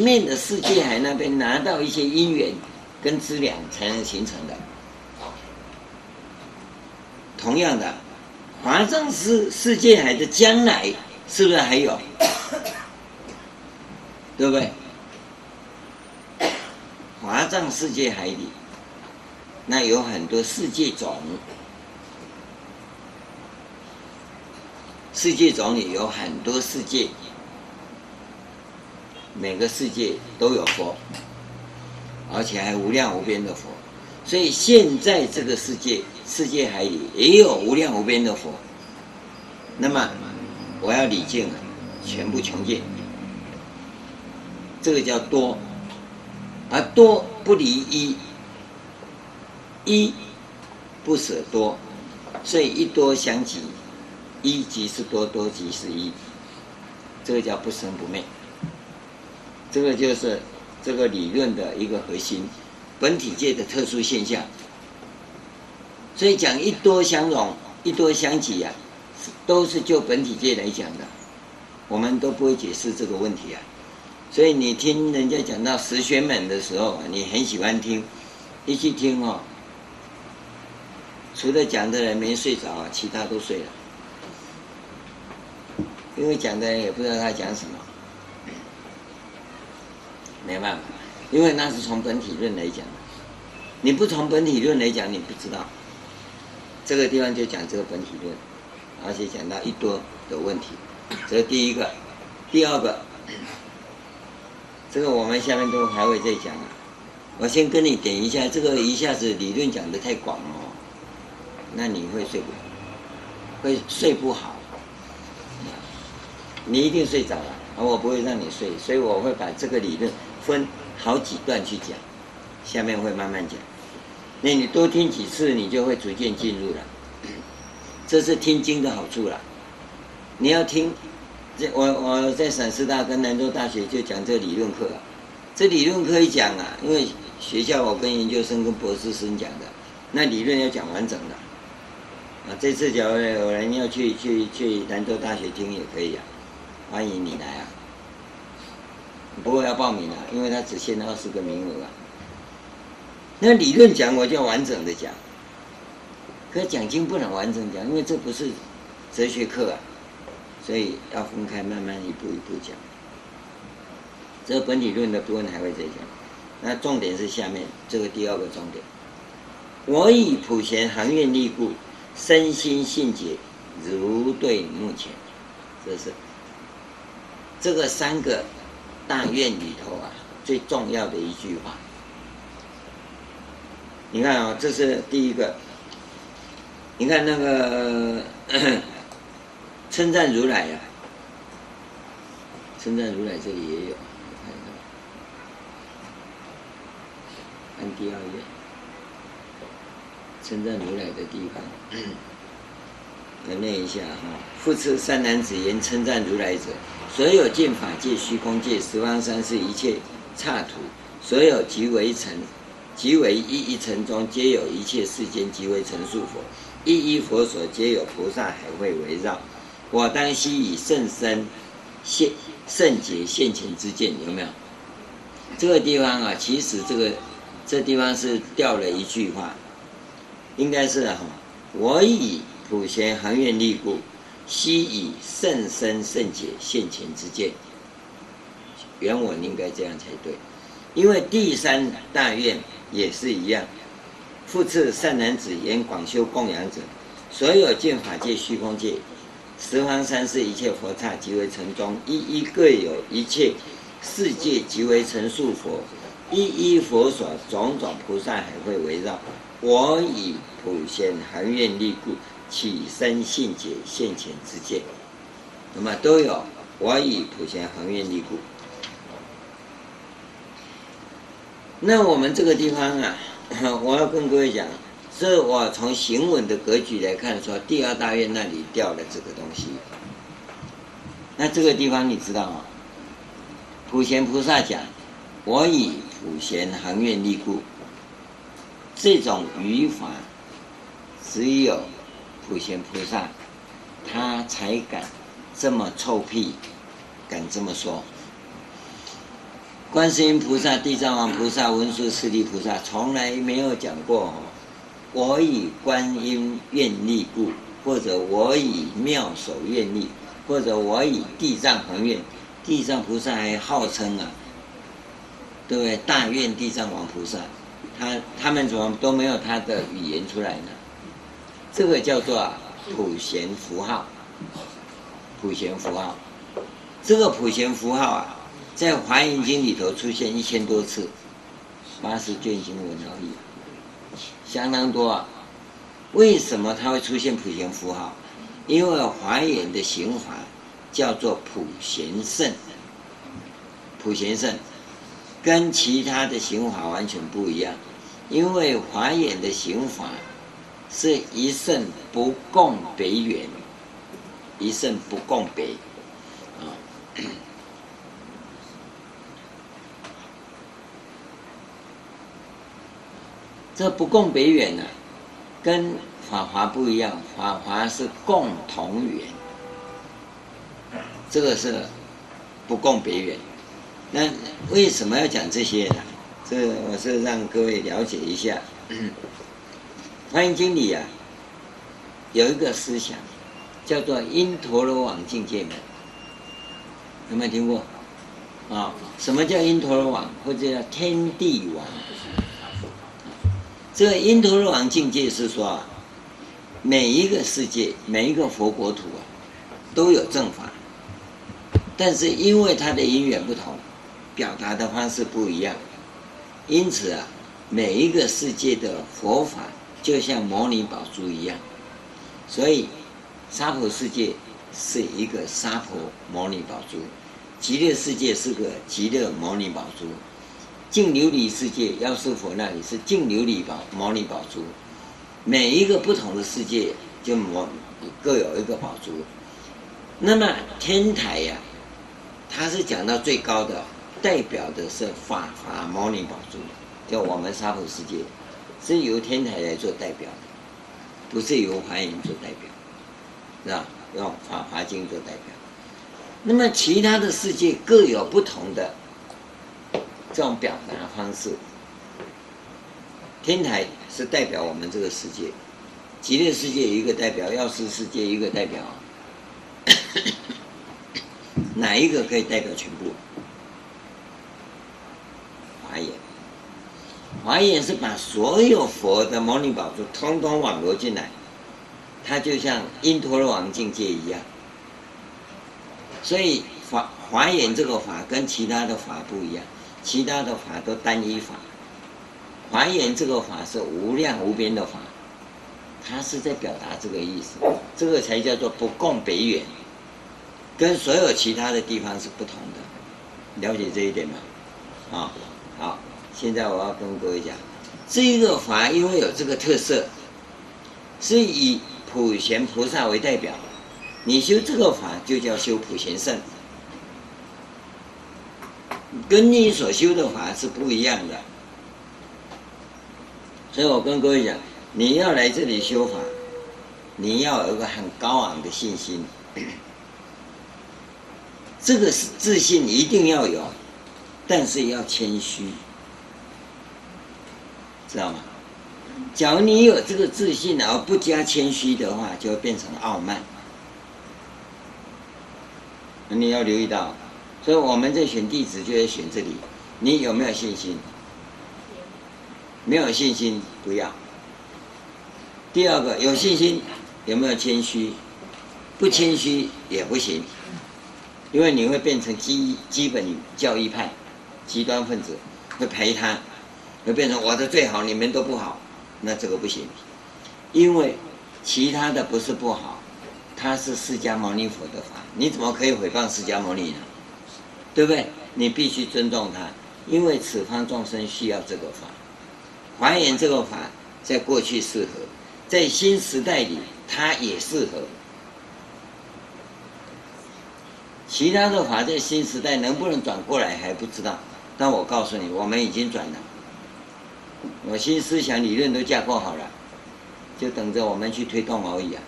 面的世界海那边拿到一些因缘跟资粮才能形成的。同样的，华藏世世界海的将来是不是还有？对不对？华藏世界海里，那有很多世界种，世界种里有很多世界，每个世界都有佛，而且还无量无边的佛，所以现在这个世界。世界海里也有无量无边的佛，那么我要礼敬全部穷尽，这个叫多，而多不离一，一不舍多，所以一多相即，一即是多，多即是一，这个叫不生不灭，这个就是这个理论的一个核心，本体界的特殊现象。所以讲一多相融，一多相即啊，都是就本体界来讲的，我们都不会解释这个问题啊。所以你听人家讲到十玄门的时候，你很喜欢听，一去听哦，除了讲的人没睡着，其他都睡了，因为讲的人也不知道他讲什么，没办法，因为那是从本体论来讲的，你不从本体论来讲，你不知道。这个地方就讲这个本体论，而且讲到一多的问题，这是第一个，第二个，这个我们下面都还会再讲啊。我先跟你点一下，这个一下子理论讲得太广哦，那你会睡不，会睡不好，你一定睡着了，而我不会让你睡，所以我会把这个理论分好几段去讲，下面会慢慢讲。那你多听几次，你就会逐渐进入了。这是听经的好处了。你要听，这我我在陕师大跟兰州大学就讲这理论课了。这理论课一讲啊，因为学校我跟研究生跟博士生讲的，那理论要讲完整的。啊，这次假如有人要去去去兰州大学听也可以啊，欢迎你来啊。不过要报名啊，因为他只限二十个名额啊。那理论讲我就要完整的讲，可讲经不能完整讲，因为这不是哲学课啊，所以要分开慢慢一步一步讲。这个本理论的部分还会再讲，那重点是下面这个第二个重点。我以普贤行愿力故，身心信解如对目前，这是这个三个大愿里头啊最重要的一句话。你看啊、这是第一个。你看那个称赞如来呀、啊，称赞如来这里也有，看一看，看第二页，称赞如来的地方，我念一下哈。复次三男子言称赞如来者，所有见法界、虚空界、十方三世一切刹土，所有即为尘。即为一一尘中，皆有一切世间即为尘数佛，一一佛所皆有菩萨海会围绕。我当悉以甚深现圣洁现前之见，有没有？这个地方啊，其实这个这地方是掉了一句话，应该是哈、啊，我以普贤行愿力故，悉以甚深甚解现前之见。原文应该这样才对，因为第三大愿。也是一样。复次善男子言广修供养者，所有见法界、虚空界、十方三世一切佛刹，即为尘中，一一各有一切世界，即为成数佛，一一佛所种种菩萨还会围绕。我以普贤含愿力故，起身信解现前之见。那么都有，我以普贤行愿力故。那我们这个地方啊，我要跟各位讲，这我从行文的格局来看，说第二大院那里掉了这个东西。那这个地方你知道吗？普贤菩萨讲，我以普贤行愿力故，这种语法只有普贤菩萨他才敢这么臭屁，敢这么说。观世音菩萨、地藏王菩萨、文殊师利菩萨从来没有讲过“我以观音愿力故”，或者“我以妙手愿力”，或者“我以地藏恒愿”。地藏菩萨还号称啊，对不对？大愿地藏王菩萨，他他们怎么都没有他的语言出来呢？这个叫做普贤符号，普贤符号，这个普贤符号啊，在《华严经》里头出现一千多次，八十卷经文而已，相当多啊。为什么它会出现普贤符号？因为华严的行法叫做普贤圣，普贤圣跟其他的行法完全不一样，因为华严的行法。是一圣不共别圆，一圣不共别，啊，这不共别远呢，跟法华不一样，法华是共同圆，这个是不共别远。那为什么要讲这些呢？这我是让各位了解一下。《华严经》里啊，有一个思想，叫做因陀罗网境界门，有没有听过？啊、什么叫因陀罗网，或者叫天地网？这个因陀罗网境界是说啊，每一个世界，每一个佛国土啊，都有正法，但是因为它的因缘不同，表达的方式不一样，因此啊，每一个世界的佛法。就像摩尼宝珠一样，所以娑婆世界是一个娑婆摩尼宝珠，极乐世界是个极乐摩尼宝珠，净琉璃世界药师佛那里是净琉璃宝摩尼宝珠，每一个不同的世界就摩各有一个宝珠。那么天台呀、它是讲到最高的，代表的是法华摩尼宝珠，叫我们娑婆世界。是由天台来做代表的，不是由华严做代表，是吧？用《法华经》做代表。那么其他的世界各有不同的这种表达方式。天台是代表我们这个世界，极乐世界一个代表，药师世界一个代表，哪一个可以代表全部？华严。华严是把所有佛的摩尼宝珠通通网罗进来，它就像因陀罗王境界一样。所以华华严这个法跟其他的法不一样，其他的法都单一法，华严这个法是无量无边的法，它是在表达这个意思，这个才叫做不共别圆，跟所有其他的地方是不同的，了解这一点吗？啊，现在我要跟各位讲，这个法因为有这个特色，是以普贤菩萨为代表，你修这个法就叫修普贤圣，跟你所修的法是不一样的。所以我跟各位讲，你要来这里修法，你要有个很高昂的信心，这个是自信一定要有，但是要谦虚。知道吗？假如你有这个自信而不加谦虚的话，就会变成傲慢。你要留意到，所以我们在选弟子就在选这里。你有没有信心？没有信心不要。第二个，有信心有没有谦虚？不谦虚也不行，因为你会变成基基本教义派，极端分子会陪他。会变成我的最好，你们都不好，那这个不行，因为其他的不是不好，他是释迦牟尼佛的法，你怎么可以诽谤释迦牟尼呢？对不对？你必须尊重他，因为此方众生需要这个法，还原这个法在过去适合，在新时代里它也适合，其他的法在新时代能不能转过来还不知道，但我告诉你，我们已经转了。我新思想理论都架构好了，就等着我们去推动而已啊！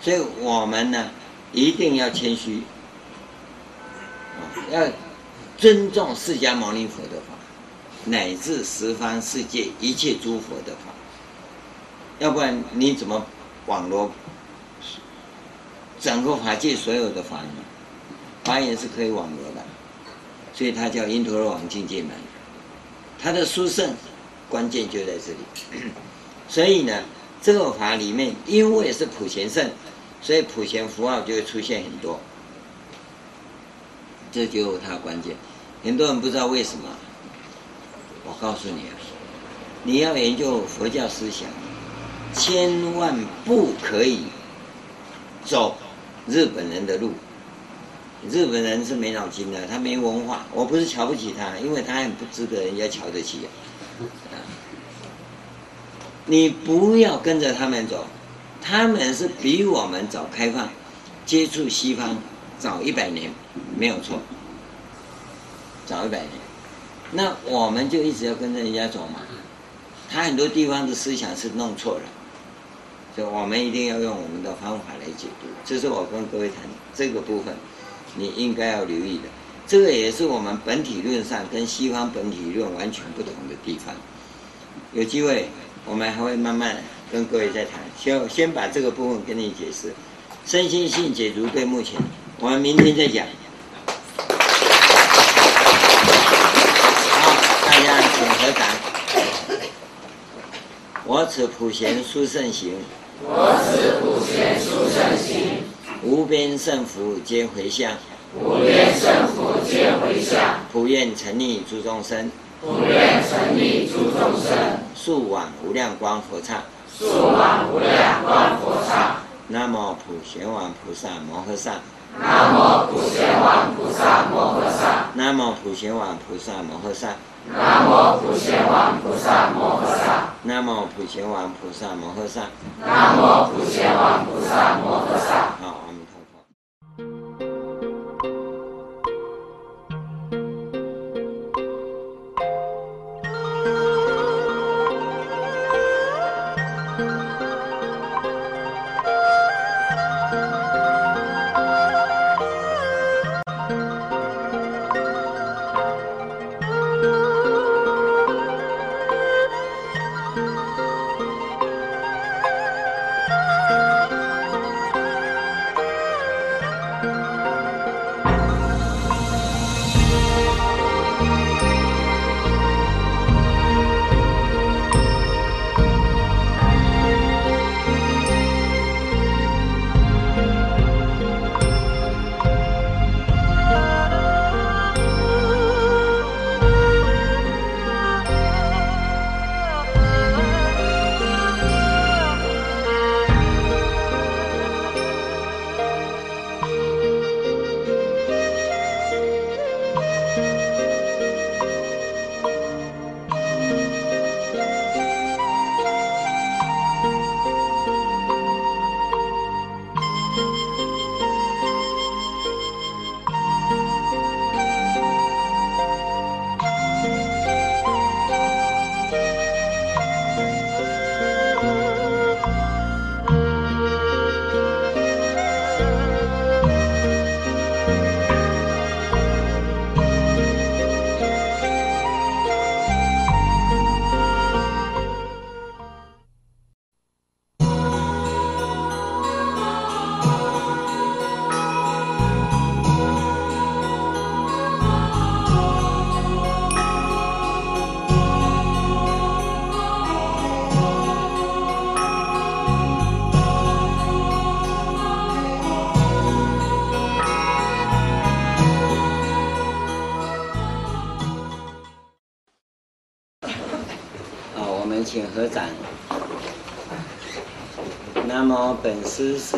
所以我们呢，一定要谦虚，要尊重释迦牟尼佛的法，乃至十方世界一切诸佛的法。要不然你怎么网罗整个法界所有的法呢？法眼是可以网罗的，所以它叫因陀罗网境界门。它的殊胜关键就在这里。所以呢，这个法里面因为是普贤圣，所以普贤符号就会出现很多。这就是它关键。很多人不知道为什么，我告诉你啊，你要研究佛教思想。千万不可以走日本人的路。日本人是没脑筋的，他没文化。我不是瞧不起他，因为他很不值得人家瞧得起。你不要跟着他们走，他们是比我们早开放，接触西方早一百年，没有错，早一百年。那我们就一直要跟着人家走嘛。他很多地方的思想是弄错了。所以我们一定要用我们的方法来解读，这是我跟各位谈这个部分，你应该要留意的。这个也是我们本体论上跟西方本体论完全不同的地方。有机会我们还会慢慢跟各位再谈。先先把这个部分跟你解释，身心性解读对目前，我们明天再讲。好，大家请合掌。我此普贤殊胜行。我此普贤殊胜行，无边胜福皆回向，无边胜福皆回向，普愿成溺诸众生，普愿成溺诸众生，速往无量光佛刹，速往无量光佛刹。南无普贤王菩萨摩诃萨，南无普贤王菩萨摩诃萨，南无普贤王菩萨摩诃萨。南无普贤王菩萨摩诃萨。南无普贤王菩萨摩诃萨。南无普贤王菩萨摩诃萨。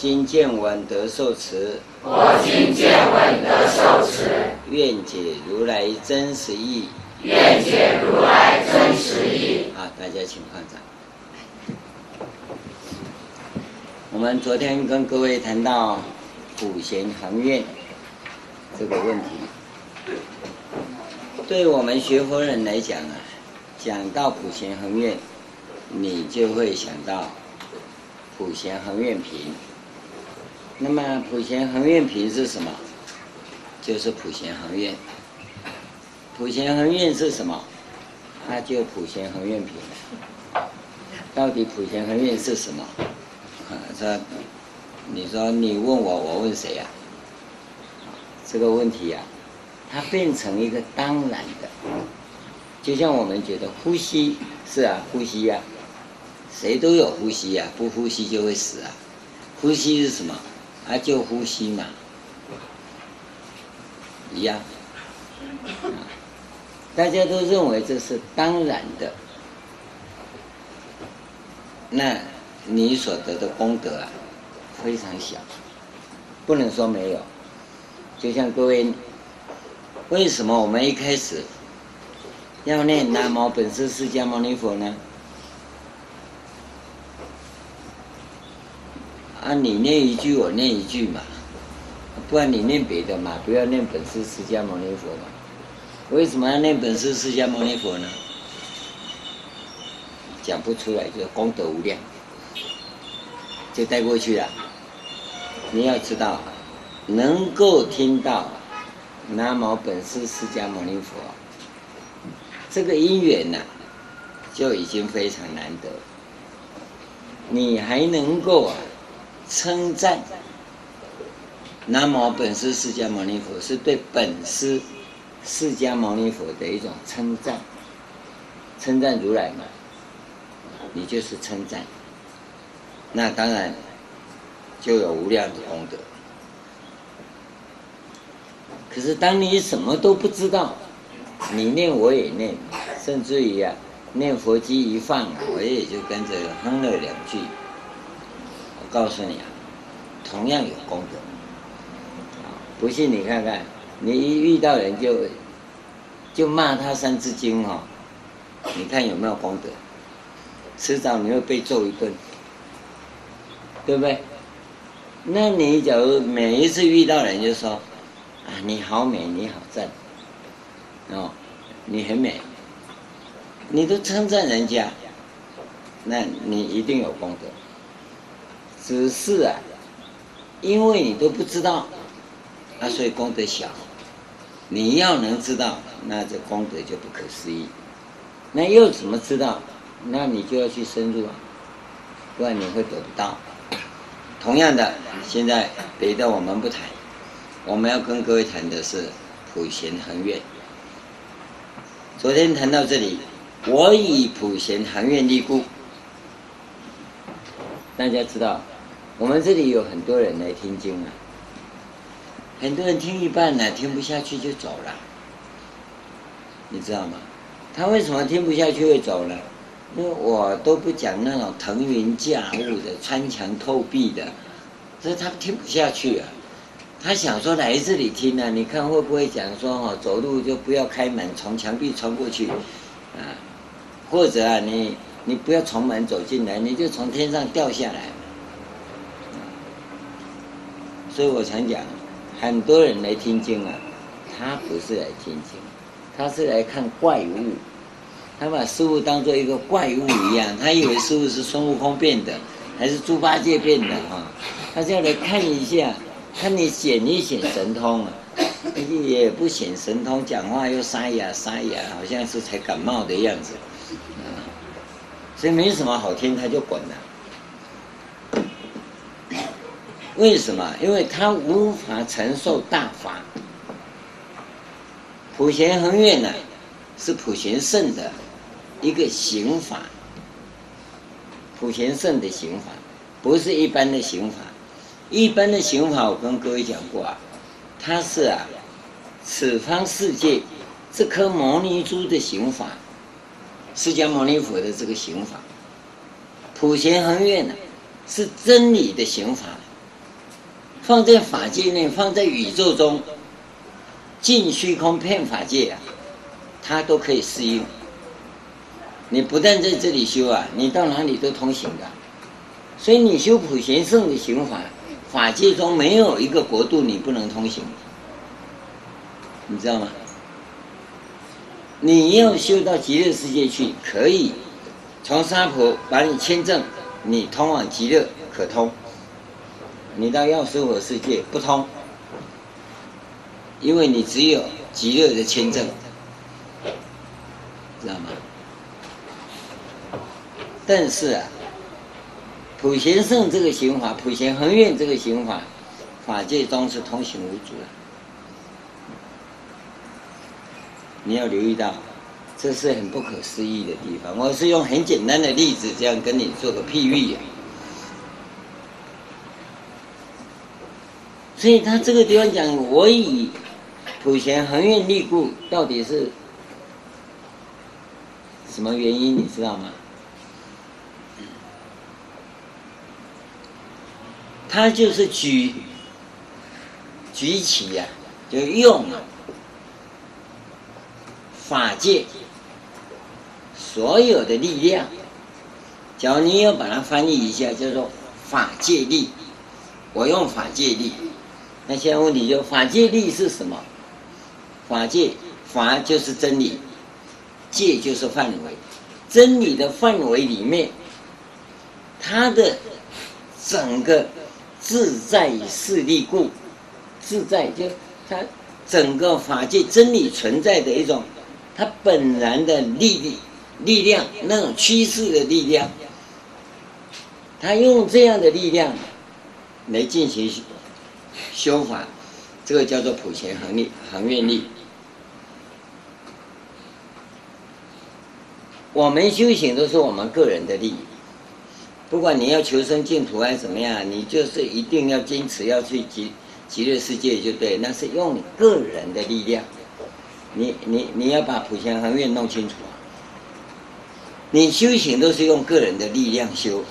今见闻得受持。我今见闻得受持，愿解如来真实义。愿解如来真实义。好，大家请放掌。我们昨天跟各位谈到普贤行愿这个问题，对我们学佛人来讲啊，讲到普贤行愿，你就会想到普贤行愿品。那么普贤恒愿品是什么？就是普贤恒愿。普贤恒愿是什么？它就普贤恒愿品。到底普贤恒愿是什么？啊，这，你说你问我，我问谁呀？这个问题呀，它变成一个当然的，就像我们觉得呼吸是啊，呼吸呀，谁都有呼吸呀，不呼吸就会死啊。呼吸是什么？啊，就呼吸嘛，一样。大家都认为这是当然的，那你所得的功德啊，非常小，不能说没有。就像各位，为什么我们一开始要念南无本师释迦牟尼佛呢？啊，你念一句，我念一句嘛，不然你念别的嘛，不要念本师释迦牟尼佛嘛。为什么要念本师释迦牟尼佛呢？讲不出来，就功德无量，就带过去了。你要知道，能够听到南无本师释迦牟尼佛，这个因缘呢、啊，就已经非常难得。你还能够啊，称赞南无本师释迦牟尼佛，是对本师。释迦牟尼佛的一种称赞，称赞如来嘛，你就是称赞，那当然就有无量的功德。可是当你什么都不知道，你念我也念，甚至于啊，念佛机一放，我也就跟着哼了两句。我告诉你啊，同样有功德。不信你看看。你一遇到人就就骂他三字经哦，你看有没有功德？迟早你会被揍一顿，对不对？那你假如每一次遇到人就说啊，你好美，你好赞，哦，你很美，你都称赞人家，那你一定有功德。只是啊，因为你都不知道，啊，所以功德小。你要能知道，那这功德就不可思议。那又怎么知道？那你就要去深入啊，不然你会得不到。同样的，现在别的我们不谈，我们要跟各位谈的是普贤行愿。昨天谈到这里，我以普贤行愿立故。大家知道，我们这里有很多人来听经啊。很多人听一半呢，听不下去就走了，你知道吗？他为什么听不下去会走呢？因为我都不讲那种腾云驾雾的、穿墙透壁的，所以他听不下去啊。他想说来这里听呢、啊，你看会不会讲说哦，走路就不要开门，从墙壁穿过去，啊，或者啊，你你不要从门走进来，你就从天上掉下来。所以我常讲。很多人来听经啊，他不是来听经，他是来看怪物，他把师父当做一个怪物一样，他以为师父是孙悟空变的，还是猪八戒变的哈，他就要来看一下，看你显一显神通啊，也不显神通，讲话又沙哑沙哑，好像是才感冒的样子，所以没什么好听，他就滚了。为什么？因为他无法承受大法。普贤恒愿呢，是普贤圣的一个行法。普贤圣的行法，不是一般的行法。一般的行法，我跟各位讲过啊，它是啊，此方世界这颗牟尼珠的行法，释迦牟尼佛的这个行法。普贤恒愿呢，是真理的行法。放在法界内，放在宇宙中，尽虚空遍法界啊，他都可以适应。你不但在这里修啊，你到哪里都通行的。所以你修普贤圣的行法，法界中没有一个国度你不能通行，你知道吗？你要修到极乐世界去，可以从沙婆把你签证，你通往极乐可通。你到药师佛世界不通，因为你只有极乐的签证，知道吗？但是啊。普贤圣这个行法，普贤恒愿这个行法，法界中是通行无阻的。你要留意到，这是很不可思议的地方。我是用很简单的例子，这样跟你做个譬喻。所以他这个地方讲，我以普贤恒愿力故，到底是什么原因？你知道吗？他就是举举起呀、啊，就用法界所有的力量。假如你要把它翻译一下，叫做法界力。我用法界力。那现在问题就法界力是什么？法界法就是真理，界就是范围。真理的范围里面，它的整个。自在势力故，自在就它整个法界真理存在的一种，它本然的力力量，那种趋势的力量，他用这样的力量来进行修法，这个叫做普贤恒力恒愿力。我们修行都是我们个人的利益。不管你要求生净土还是怎么样，你就是一定要坚持要去极极乐世界就对，那是用你个人的力量，你你你要把普贤恒愿弄清楚啊！你修行都是用个人的力量修，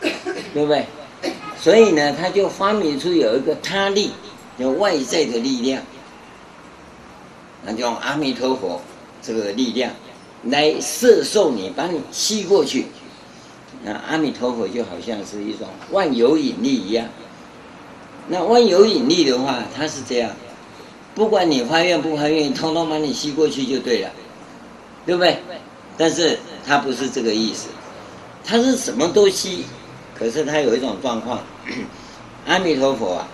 对不对？所以呢，他就发明出有一个他力，有外在的力量，那就用阿弥陀佛这个力量来摄受你，把你吸过去。那阿弥陀佛就好像是一种万有引力一样。那万有引力的话，它是这样，不管你发愿不发愿，通通把你吸过去就对了，对不对？但是它不是这个意思，它是什么都吸，可是它有一种状况，阿弥陀佛啊，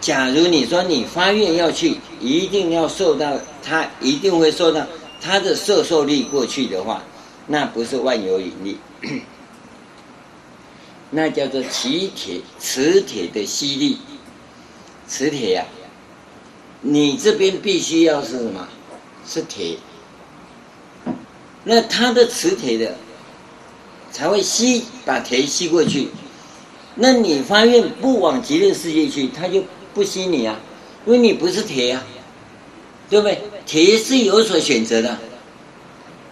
假如你说你发愿要去，一定要受到他一定会受到他的摄受力过去的话，那不是万有引力。那叫做磁铁，磁铁的吸力，磁铁呀，你这边必须要是什么？是铁，那它的磁铁的才会吸，把铁吸过去。那你发愿不往极乐世界去，他就不吸你啊，因为你不是铁啊，对不对？铁是有所选择的，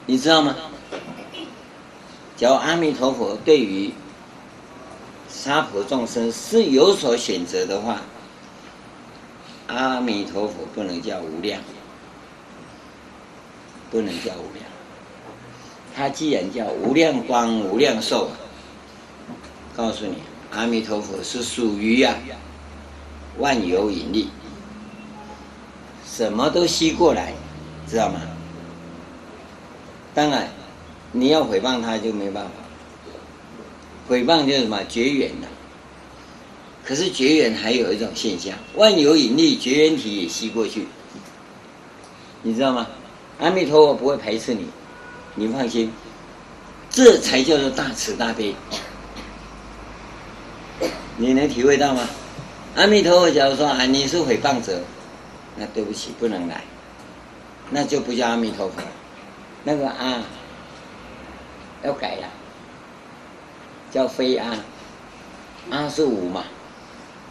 你知道吗？假如阿弥陀佛对于娑婆众生是有所选择的话，阿弥陀佛不能叫无量，不能叫无量。他既然叫无量光、无量寿，告诉你，阿弥陀佛是属于呀万有引力，什么都吸过来，知道吗？当然。你要毁谤他就没办法，毁谤就是什么绝缘的。可是绝缘还有一种现象，万有引力绝缘体也吸过去，你知道吗？阿弥陀佛不会排斥你，你放心，这才叫做大慈大悲。你能体会到吗？阿弥陀佛假如说啊，你是诽谤者，那对不起，不能来，那就不叫阿弥陀佛，那个啊。要改了，叫非阿，阿是无嘛，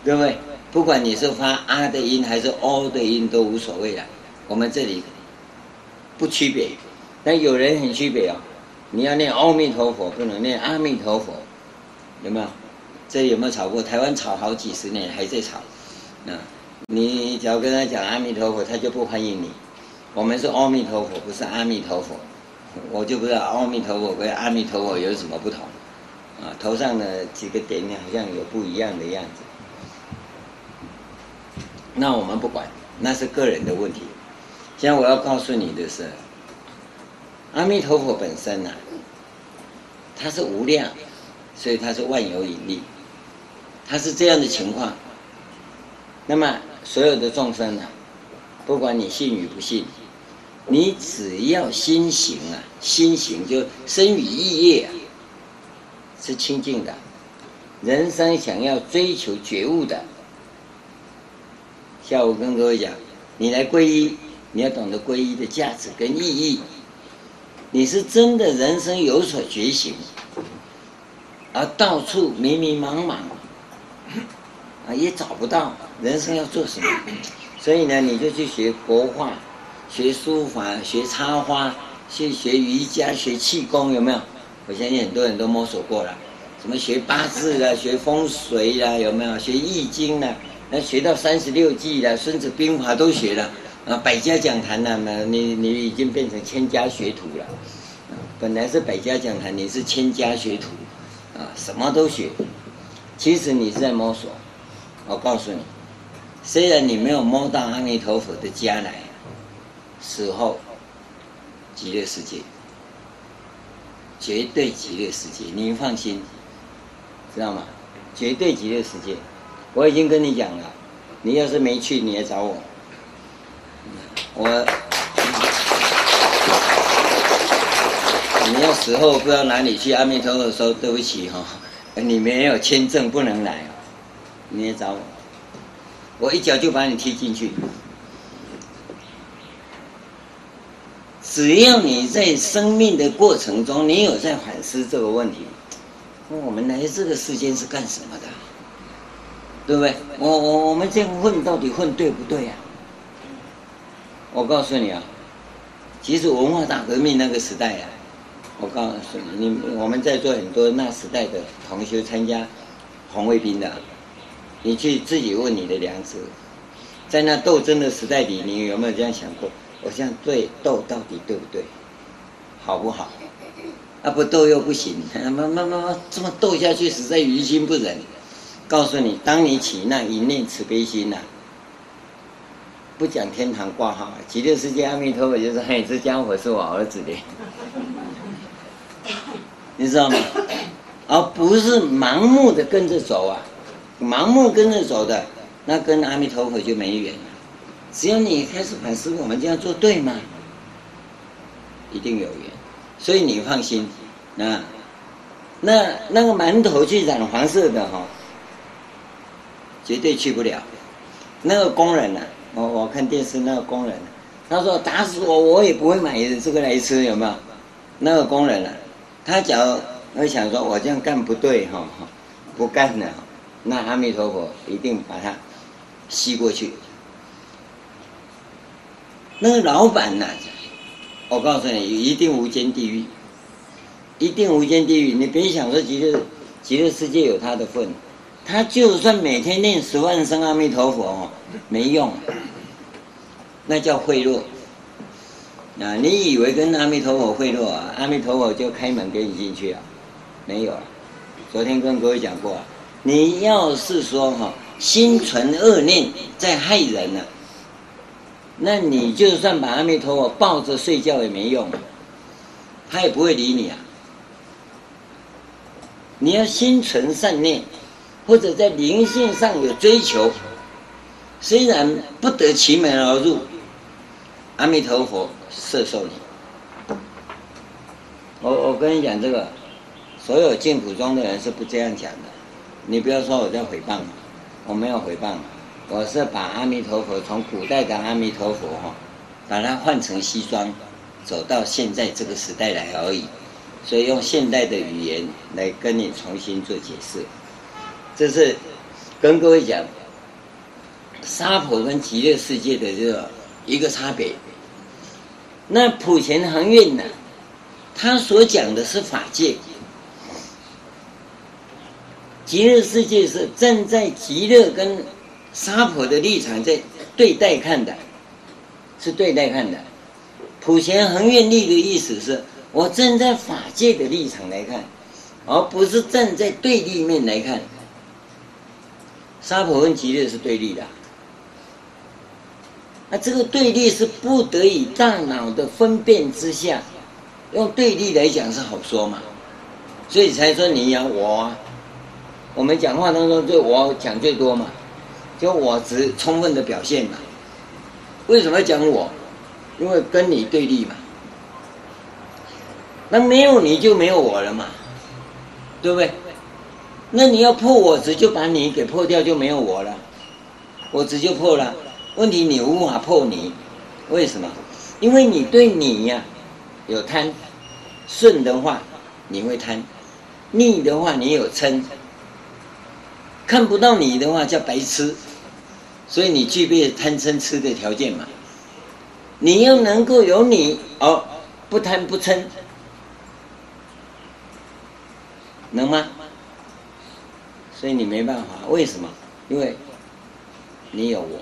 对不对？不管你是发阿的音还是哦的音都无所谓了。我们这里不区别，但有人很区别哦。你要念阿弥陀佛，不能念阿弥陀佛，有没有？这有没有吵过？台湾吵好几十年还在吵，啊！你只要跟他讲阿弥陀佛，他就不欢迎你。我们是阿弥陀佛，不是阿弥陀佛。我就不知道阿弥陀佛跟阿弥陀佛有什么不同。啊，头上的几个点好像有不一样的样子。那我们不管，那是个人的问题。现在我要告诉你的是，阿弥陀佛本身呐、啊，它是无量，所以它是万有引力，他是这样的情况。那么所有的众生啊，不管你信与不信，你只要心行啊，心行就身语意业啊，是清净的。人生想要追求觉悟的，下午跟各位讲，你来皈依。你要懂得皈依的价值跟意义，你是真的人生有所觉醒，而到处迷迷茫茫，啊也找不到人生要做什么，所以呢，你就去学国画、学书法、学插花、去学瑜伽、学气功，有没有？我相信很多人都摸索过了，什么学八字啦、学风水啦，有没有？学易经啦，那学到三十六计啦、孙子兵法都学了。啊，百家讲坛呢？那你你已经变成千家学徒了。本来是百家讲坛，你是千家学徒，啊，什么都学。其实你是在摸索。我告诉你，虽然你没有摸到阿弥陀佛的家来，死后极乐世界，绝对极乐世界，你放心，知道吗？绝对极乐世界。我已经跟你讲了，你要是没去，你来找我。我，你要死后不知道哪里去，阿弥陀佛说对不起哈，你没有签证不能来，你也找我，我一脚就把你踢进去。只要你在生命的过程中，你有在反思这个问题，我们来这个世间是干什么的？对不对？我我我们这样混到底混对不对呀？我告诉你啊，其实文化大革命那个时代啊，我告诉你，你我们在座很多那时代的同学参加红卫兵的，你去自己问你的良知，在那斗争的时代里，你有没有这样想过？我这样对斗到底对不对？好不好？啊不斗又不行，慢慢慢慢这么斗下去，实在于心不忍。告诉你，当你起那一念慈悲心呐、不讲天堂挂号，极乐世界阿弥陀佛就是嘿，这家伙是我儿子的，你知道吗？而不是盲目的跟着走啊，盲目跟着走的，那跟阿弥陀佛就没缘了。只要你开始反思，我们这样做对吗？一定有缘，所以你放心啊。那那个馒头去染黄色的哈，绝对去不了。那个工人呢、我我看电视那个工人，他说打死我我也不会买这个来吃，有没有？那个工人啊，他假如会想说，我这样干不对哈，不干了，那阿弥陀佛一定把他吸过去。那个老板呢，我告诉你，一定无间地狱，一定无间地狱。你别想说极乐极乐世界有他的份。他就算每天念十万声阿弥陀佛，没用，那叫贿赂。啊，你以为跟阿弥陀佛贿赂啊？阿弥陀佛就开门给你进去啊？没有啊。昨天跟各位讲过啊，你要是说哈心存恶念在害人呢，那你就算把阿弥陀佛抱着睡觉也没用，他也不会理你啊。你要心存善念。或者在灵性上有追求，虽然不得其门而入，阿弥陀佛摄受你。我我跟你讲这个，所有净土宗的人是不这样讲的。你不要说我在诽谤，我没有诽谤，我是把阿弥陀佛从古代的阿弥陀佛哈，把它换成西装，走到现在这个时代来而已。所以用现代的语言来跟你重新做解释。这是跟各位讲，娑婆跟极乐世界的这个一个差别。那普贤行愿呢，他所讲的是法界，极乐世界是站在极乐跟娑婆的立场在对待看的，是对待看的。普贤恒愿力的意思是，我站在法界的立场来看，而不是站在对立面来看。杀婆跟极乐是对立的，那这个对立是不得已大脑的分辨之下，用对立来讲是好说嘛，所以才说你要我啊，我们讲话当中就我讲最多嘛，就我只充分的表现嘛。为什么要讲我？因为跟你对立嘛。那没有你就没有我了嘛，对不对？那你要破我执，就把你给破掉，就没有我了。我执就破了。问题你无法破你，为什么？因为你对你呀、有贪，顺的话你会贪，逆的话你有嗔。看不到你的话叫白痴，所以你具备贪嗔痴的条件嘛。你要能够有你哦，不贪不嗔，能吗？所以你没办法，为什么？因为你有我，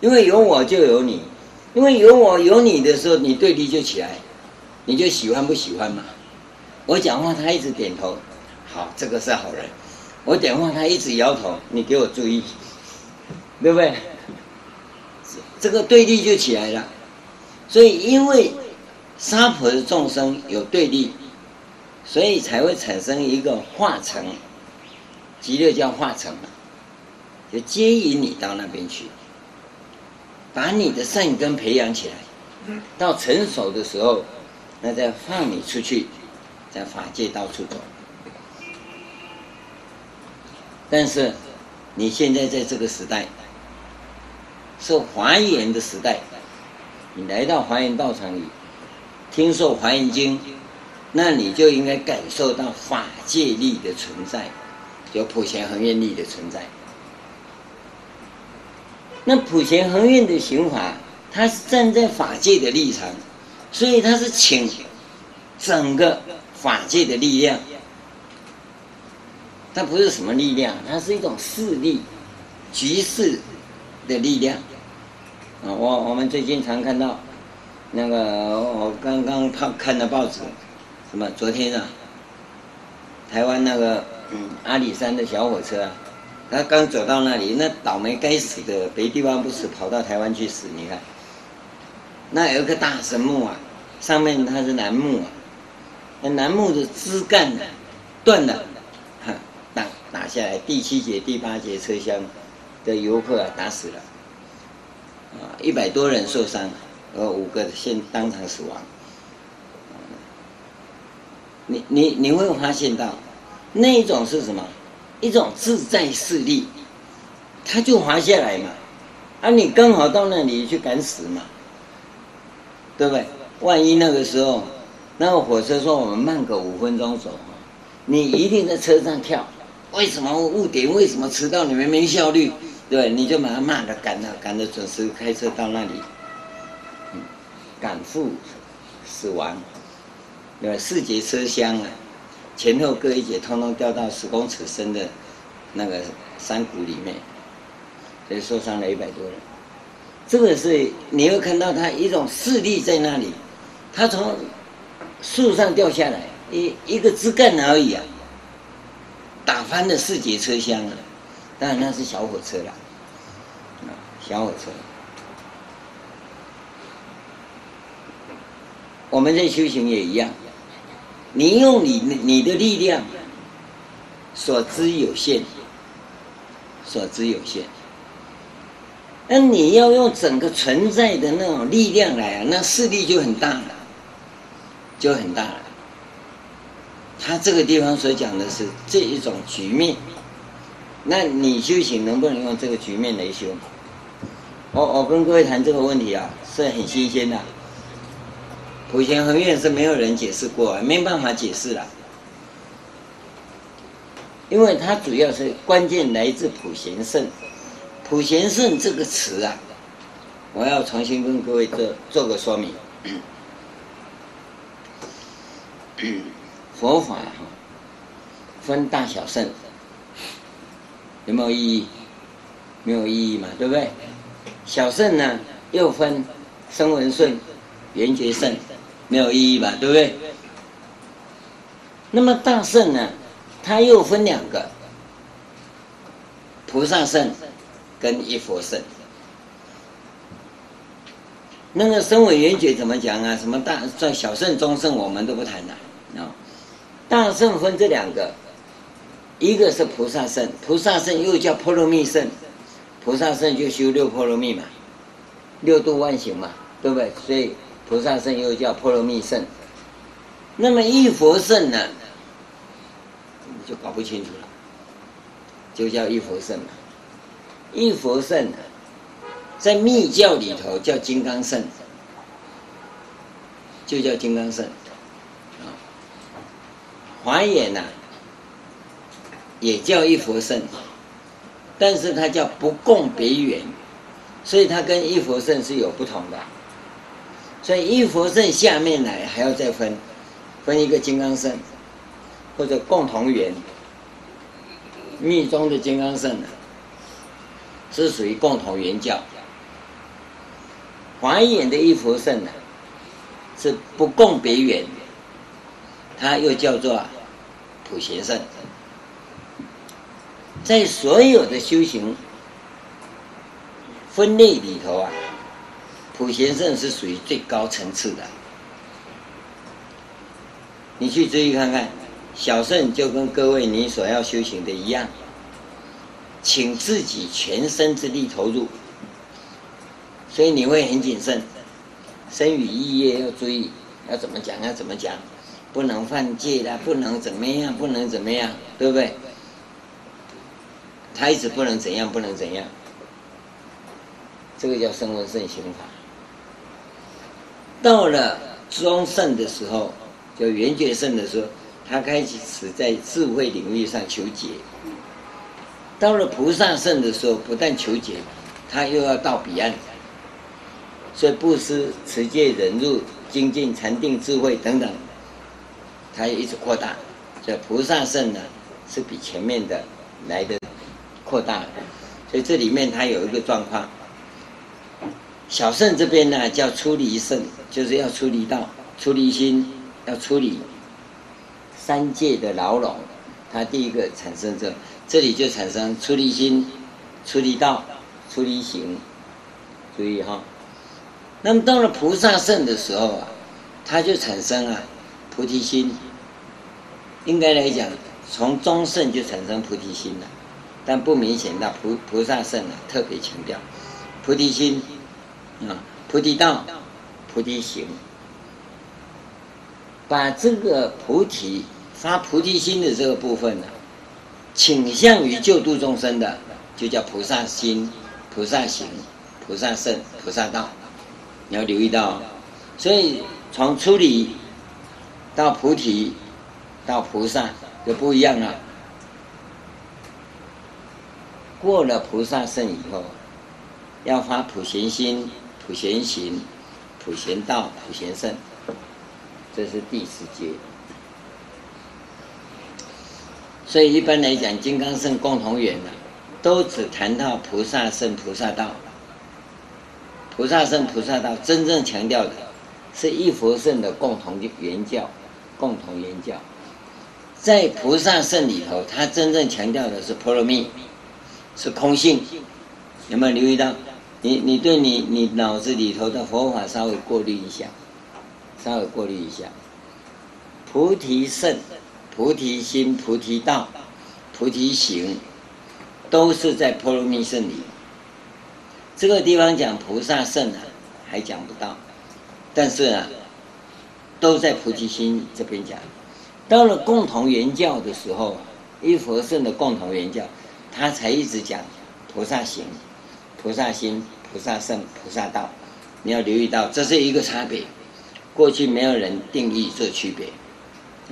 因为有我就有你，因为有我有你的时候，你对立就起来，你就喜欢不喜欢嘛？我讲话他一直点头，好，这个是好人；我讲话他一直摇头，你给我注意，对不对？这个对立就起来了。所以因为娑婆的众生有对立。所以才会产生一个化成，极乐叫化成嘛，就接引你到那边去，把你的善根培养起来，到成熟的时候，那再放你出去，在法界到处走。但是你现在在这个时代，是华严的时代，你来到华严道场里，听受华严经。那你就应该感受到法界力的存在，就普贤恒愿力的存在。那普贤恒愿的行法，它是站在法界的立场，所以它是请整个法界的力量。它不是什么力量，它是一种势力，局势的力量。啊，我我们最近常看到那个，我刚刚看看的报纸。什么？昨天啊，台湾那个嗯阿里山的小火车啊，他刚走到那里，那倒霉该死的别地方不死，跑到台湾去死。你看，那有一棵大神木啊，上面它是楠木啊，那楠木的枝干断了，打下来，第七节、第八节车厢的游客啊打死了，啊，一百多人受伤，呃，五个现当场死亡。你你你会发现到，那一种是什么？一种自在势力，他就滑下来嘛，啊，你刚好到那里去赶死嘛，对不对？万一那个时候，那个火车说我们慢个五分钟走，你一定在车上跳，为什么误点？为什么迟到？你们没效率，对？你就把他骂的赶了，赶着准时开车到那里，赶赴死亡。对？四节车厢啊，前后各一节，通通掉到十公尺深的那个山谷里面，所以受伤了一百多人。这个是你会看到他一种势力在那里，他从树上掉下来，一一个枝干而已啊，打翻了四节车厢啊，当然那是小火车了，啊，小火车。我们在修行也一样。你用你你的力量，所知有限，所知有限。那你要用整个存在的那种力量来啊，那势力就很大了，就很大了。他这个地方所讲的是这一种局面，那你修行能不能用这个局面来修？我我跟各位谈这个问题啊，是很新鲜的。普贤恒愿是没有人解释过，没办法解释了，因为它主要是关键来自普贤圣。普贤圣这个词啊，我要重新跟各位做做个说明。佛法分大小圣，有没有意义？没有意义嘛，对不对？小圣呢，又分声闻顺、缘觉圣，没有意义吧？对不对？那么大圣呢，它又分两个：菩萨圣跟一佛圣。那个声闻缘觉怎么讲啊？什么大在小圣、中圣，我们都不谈了。大圣分这两个，一个是菩萨圣，菩萨圣又叫波罗蜜圣，菩萨圣就修六波罗蜜嘛，六度万行嘛，对不对？所以菩萨圣又叫波罗蜜圣。那么一佛圣呢，就搞不清楚了，就叫一佛圣嘛。一佛圣呢，在密教里头叫金刚圣，就叫金刚圣。华严呐，也叫一佛圣，但是它叫不共别缘，所以它跟一佛圣是有不同的。所以一佛圣下面来还要再分，分一个金刚圣，或者共同缘。密宗的金刚圣呢，是属于共同缘教。华严的一佛圣呢，是不共别缘，它又叫做普贤圣。在所有的修行分类里头啊，普贤圣是属于最高层次的。你去注意看看，小圣就跟各位你所要修行的一样，请自己全身之力投入。所以你会很谨慎，生与意业要注意，要怎么讲，要怎么讲，不能犯戒的，不能怎么样，不能怎么样，对不对？他一直不能怎样，不能怎样，这个叫声闻圣行法。到了中圣的时候，叫缘觉圣的时候，他开始在智慧领域上求解。到了菩萨圣的时候，不但求解，他又要到彼岸。所以布施、持戒、忍辱、精进、禅定、智慧等等，它也一直扩大。所以菩萨圣呢，是比前面的来的扩大。所以这里面它有一个状况。小圣这边呢叫出离圣，就是要出离道、出离心，要出离三界的牢笼。它第一个产生这，这里就产生出离心、出离道、出离行。注意哈。那么到了菩萨圣的时候啊，它就产生啊菩提心。应该来讲，从中圣就产生菩提心了，但不明显到菩菩萨圣啊，特别强调。菩提心啊，菩提道、菩提行，把这个菩提发菩提心的这个部分呢、倾向于救度众生的，就叫菩萨心、菩萨行、菩萨圣、菩萨道。你要留意到，所以从出离到菩提到菩萨就不一样了。过了菩萨圣以后，要发普贤心、普贤行、普贤道、普贤圣，这是第十阶。所以一般来讲，金刚圣共同缘呢，都只谈到菩萨圣、菩萨道。菩萨圣、菩萨道真正强调的，是一佛圣的共同缘教，共同缘教。在菩萨圣里头，他真正强调的是波罗蜜，是空性。有没有留意到？你你对你你脑子里头的佛法稍微过滤一下，稍微过滤一下。菩提圣、菩提心、菩提道、菩提行，都是在波罗蜜圣里。这个地方讲菩萨圣啊，还讲不到，但是啊，都在菩提心这边讲。到了共同圆教的时候，一佛圣的共同圆教，他才一直讲菩萨行、菩萨心、菩萨圣、菩萨道。你要留意到，这是一个差别。过去没有人定义这区别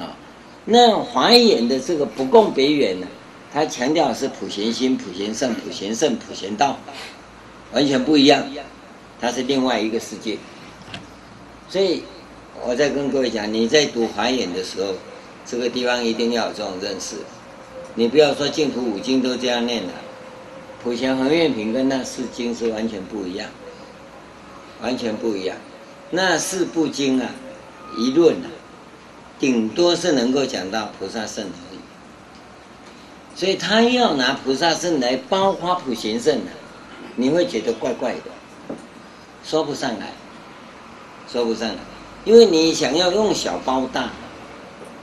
啊。那华严的这个不共别圆呢，他强调是普贤心、普贤圣、普贤圣、普贤道。完全不一样，它是另外一个世界。所以，我在跟各位讲，你在读华严的时候，这个地方一定要有这种认识。你不要说净土五经都这样念了，普贤行愿品跟那四经是完全不一样。完全不一样。那四部经啊，一论啊，顶多是能够讲到菩萨圣而已。所以他要拿菩萨圣来包括普贤圣的，你会觉得怪怪的，说不上来，说不上来，因为你想要用小包大，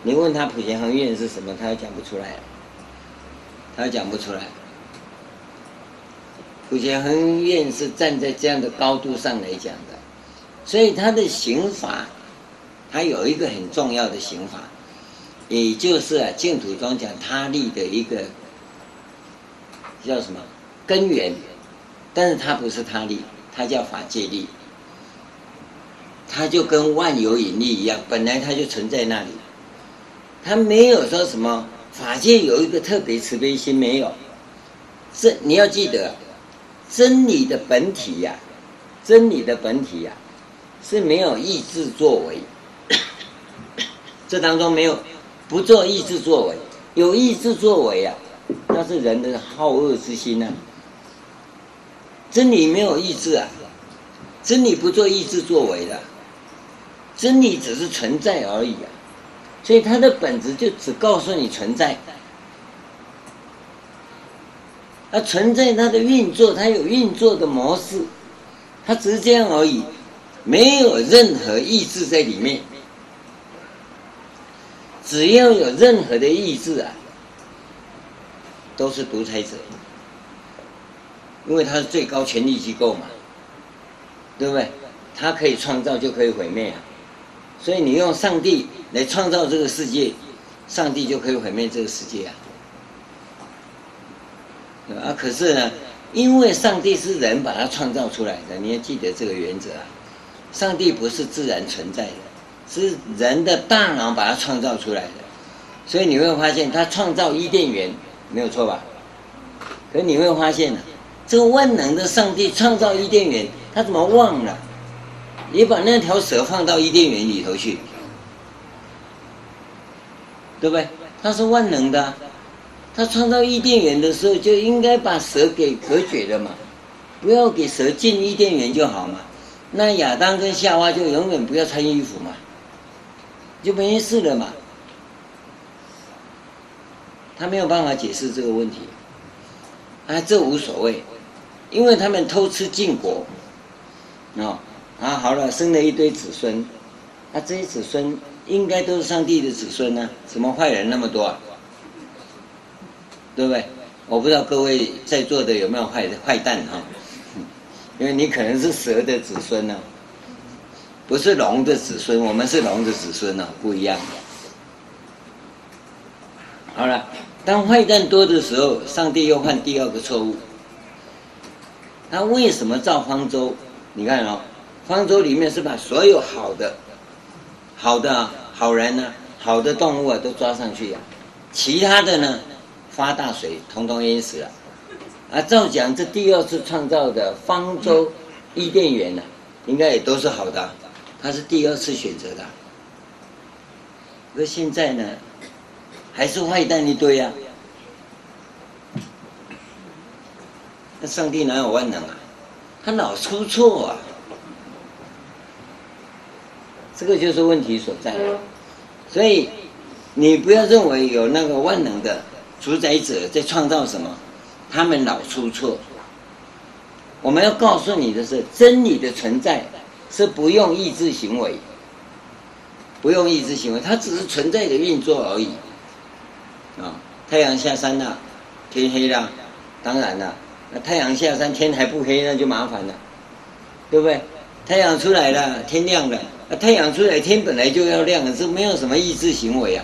你问他普贤恒愿是什么，他又讲不出来，他又讲不出来。普贤恒愿是站在这样的高度上来讲的，所以他的行法，他有一个很重要的行法。也就是，净土中讲他力的一个叫什么？根源，但是它不是他力，它叫法界力，它就跟万有引力一样，本来它就存在那里，他没有说什么法界有一个特别慈悲心，没有，这你要记得，真理的本体呀、真理的本体呀、是没有意志作为，这当中没有。不做意志作为，有意志作为啊，那是人的好恶之心呐、真理没有意志啊，真理不做意志作为的，真理只是存在而已啊。所以它的本质就只告诉你存在，它存在它的运作，它有运作的模式，它只是这样而已，没有任何意志在里面。只要有任何的意志啊，都是独裁者，因为他是最高权力机构嘛，对不对？他可以创造，就可以毁灭啊。所以你用上帝来创造这个世界，上帝就可以毁灭这个世界啊。啊，可是呢，因为上帝是人把它创造出来的，你要记得这个原则啊。上帝不是自然存在的。是人的大脑把它创造出来的，所以你会发现，他创造伊甸园没有错吧？可你会发现呢，这个万能的上帝创造伊甸园，他怎么忘了？你把那条蛇放到伊甸园里头去，对不对？它是万能的，它创造伊甸园的时候就应该把蛇给隔绝了嘛，不要给蛇进伊甸园就好嘛。那亚当跟夏娃就永远不要穿衣服嘛。就没事了嘛，他没有办法解释这个问题，啊，这无所谓，因为他们偷吃禁果，啊，啊，好了，生了一堆子孙，啊，这些子孙应该都是上帝的子孙呢，怎么坏人那么多啊？对不对？我不知道各位在座的有没有坏坏蛋哈，因为你可能是蛇的子孙呢。不是龙的子孙，我们是龙的子孙呢，不一样的。好了，当坏蛋多的时候，上帝又犯第二个错误。他为什么造方舟？你看哦，方舟里面是把所有好的、好的好人呢、啊、好的动物啊都抓上去呀、啊，其他的呢发大水，统统淹死了。啊，照讲这第二次创造的方舟伊甸园呢，应该也都是好的。他是第二次选择的，可现在呢，还是坏蛋一堆啊！那上帝哪有万能啊？他老出错啊！这个就是问题所在。所以你不要认为有那个万能的主宰者在创造什么，他们老出错。我们要告诉你的是真理的存在。是不用意志行为，不用意志行为，它只是存在的运作而已。啊，太阳下山了，天黑了，当然了，那太阳下山天还不黑，那就麻烦了，对不对？太阳出来了，天亮了，那太阳出来天本来就要亮了，这没有什么意志行为啊。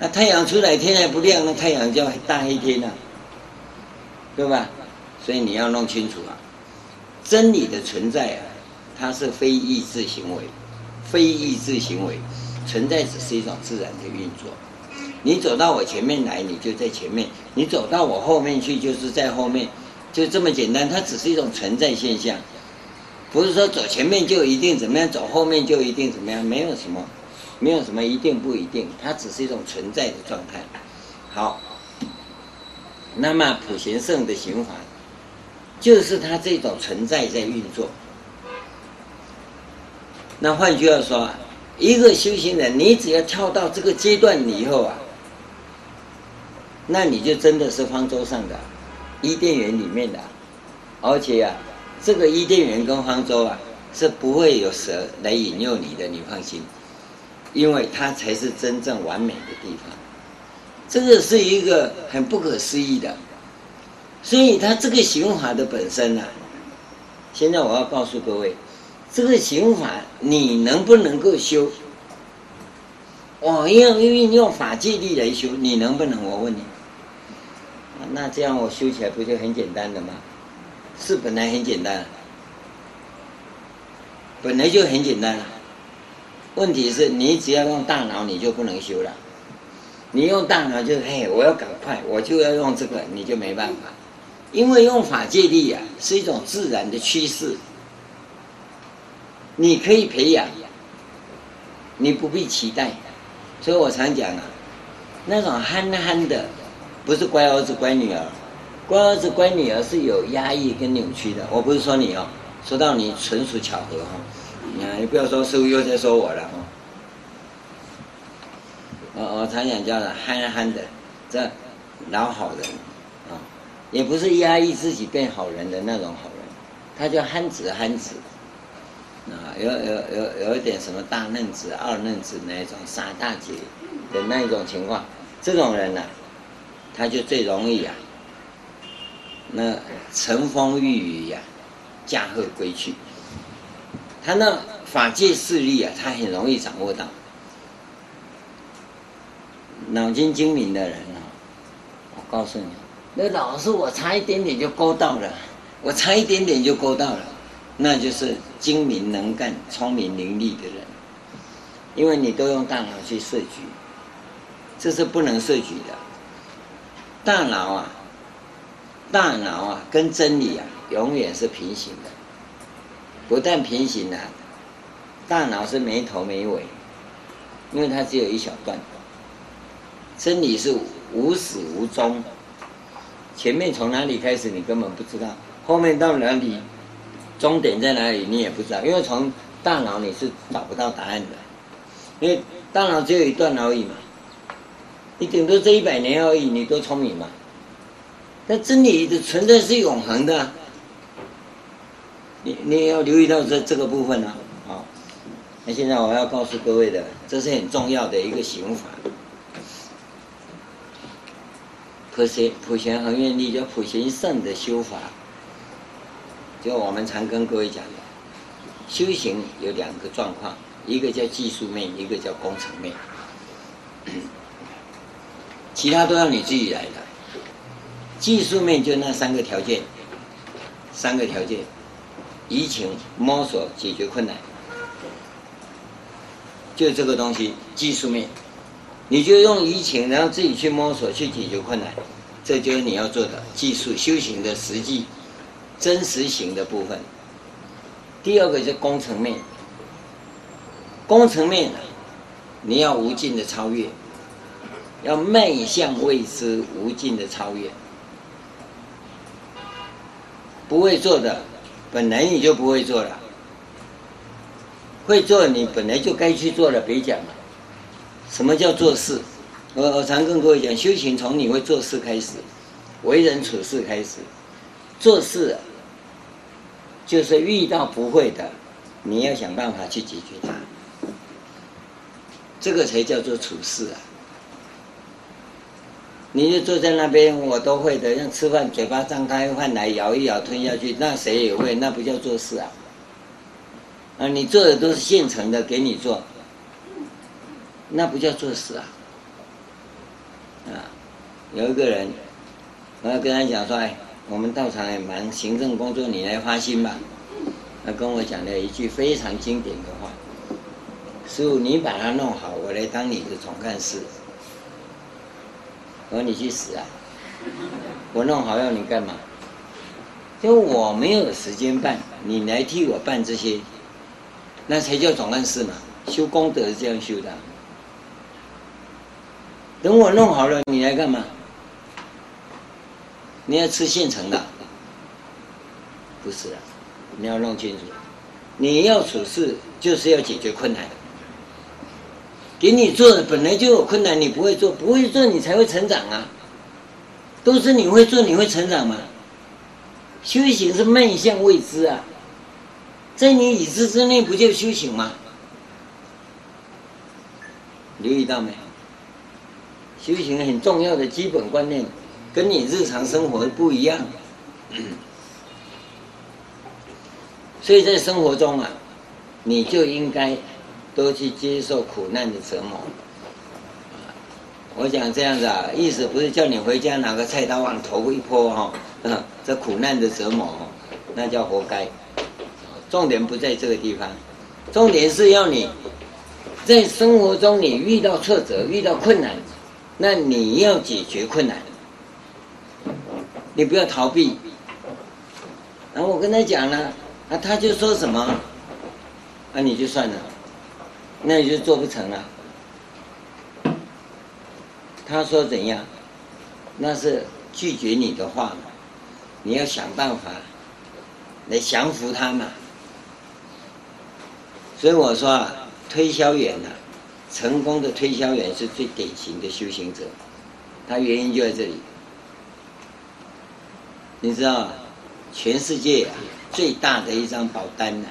那太阳出来天还不亮，那太阳叫大黑天了，对吧？所以你要弄清楚啊，真理的存在啊。它是非意志行为，非意志行为存在只是一种自然的运作。你走到我前面来，你就在前面；你走到我后面去，就是在后面，就这么简单。它只是一种存在现象，不是说走前面就一定怎么样，走后面就一定怎么样，没有什么，没有什么一定不一定，它只是一种存在的状态。好，那么普贤圣的循环，就是它这种存在在运作。那换句话说，一个修行人，你只要跳到这个阶段以后啊，那你就真的是方舟上的伊甸园里面的，而且啊，这个伊甸园跟方舟啊是不会有蛇来引诱你的，你放心，因为它才是真正完美的地方。这个是一个很不可思议的，所以它这个刑法的本身啊，现在我要告诉各位，这个刑法你能不能够修？我用运用法界力来修，你能不能？我问你，那这样我修起来不就很简单的吗？是本来很简单，本来就很简单了。问题是你只要用大脑，你就不能修了。你用大脑就是嘿，我要赶快，我就要用这个，你就没办法，因为用法界力啊是一种自然的趋势，你可以培养，你不必期待，所以我常讲啊，那种憨憨的，不是乖儿子乖女儿，乖儿子乖女儿是有压抑跟扭曲的，我不是说你哦，说到你纯属巧合哈，你你不要说师傅又在说我了哦。我我常讲叫的憨憨的，这老好人啊，也不是压抑自己变好人的那种好人，他叫憨子憨子，啊，有有有有一点什么大嫩子二嫩子那一种傻大姐的那一种情况，这种人呢、他就最容易、啊，那乘风御雨呀，驾鹤归去，他那法界势力啊，他很容易掌握到。脑筋精明的人啊，我告诉你，那老是我差一点点就勾到了，我差一点点就勾到了，那就是精明能干、聪明伶俐的人，因为你都用大脑去设局，这是不能设局的。大脑啊，大脑啊，跟真理啊，永远是平行的，不但平行啊，大脑是没头没尾，因为它只有一小段。真理是无始无终，前面从哪里开始你根本不知道，后面到哪里，终点在哪里你也不知道，因为从大脑你是找不到答案的，因为大脑只有一段而已嘛，你顶多这一百年而已，你多聪明嘛，但真理的存在是永恒的，你你要留意到这这个部分啊，好，那现在我要告诉各位的，这是很重要的一个行法。普贤普贤恒愿力叫普贤圣的修法，就我们常跟各位讲的，修行有两个状况，一个叫技术面，一个叫工程面，其他都要你自己来的。技术面就那三个条件，三个条件：移情、摸索、解决困难，就这个东西，技术面。你就用移情，然后自己去摸索，去解决困难，这就是你要做的技术修行的实际、真实行的部分。第二个是工程面，工程面你要无尽的超越，要迈向未知无尽的超越。不会做的，本来你就不会做了；会做，你本来就该去做了，别讲了。什么叫做事？我我常跟各位讲，修行从你会做事开始，为人处事开始。做事就是遇到不会的，你要想办法去解决它。这个才叫做处事啊！你就坐在那边，我都会的，像吃饭，嘴巴张开，饭来咬一咬吞下去，那谁也会，那不叫做事啊！啊，你做的都是现成的，给你做。那不叫做事啊！啊，有一个人，我要跟他讲说：“哎，我们道场也忙，行政工作你来发心吧。”他跟我讲了一句非常经典的话：“师傅，你把它弄好，我来当你的总干事。”我说：“你去死啊！我弄好要你干嘛？就我没有时间办，你来替我办这些，那才叫总干事嘛！修功德是这样修的。”等我弄好了，你来干嘛？你要吃现成的？不是啊，你要弄清楚，你要处事就是要解决困难的。给你做的本来就有困难，你不会做，不会做你才会成长啊。都是你会做，你会成长吗？修行是迈向未知啊，在你已知之内，不就修行吗？留意到没有？修行很重要的基本观念，跟你日常生活不一样。所以在生活中啊，你就应该多去接受苦难的折磨。我讲这样子啊，意思不是叫你回家拿个菜刀往头一泼哈，这苦难的折磨，那叫活该。重点不在这个地方，重点是要你在生活中你遇到挫折、遇到困难。那你要解决困难，你不要逃避。然后我跟他讲了，啊，他就说什么，那你就算了，那你就做不成了。他说怎样，那是拒绝你的话嘛，你要想办法来降服他嘛。所以我说啊，推销员呐。成功的推销员是最典型的修行者，他原因就在这里。你知道，全世界最大的一张保单呢，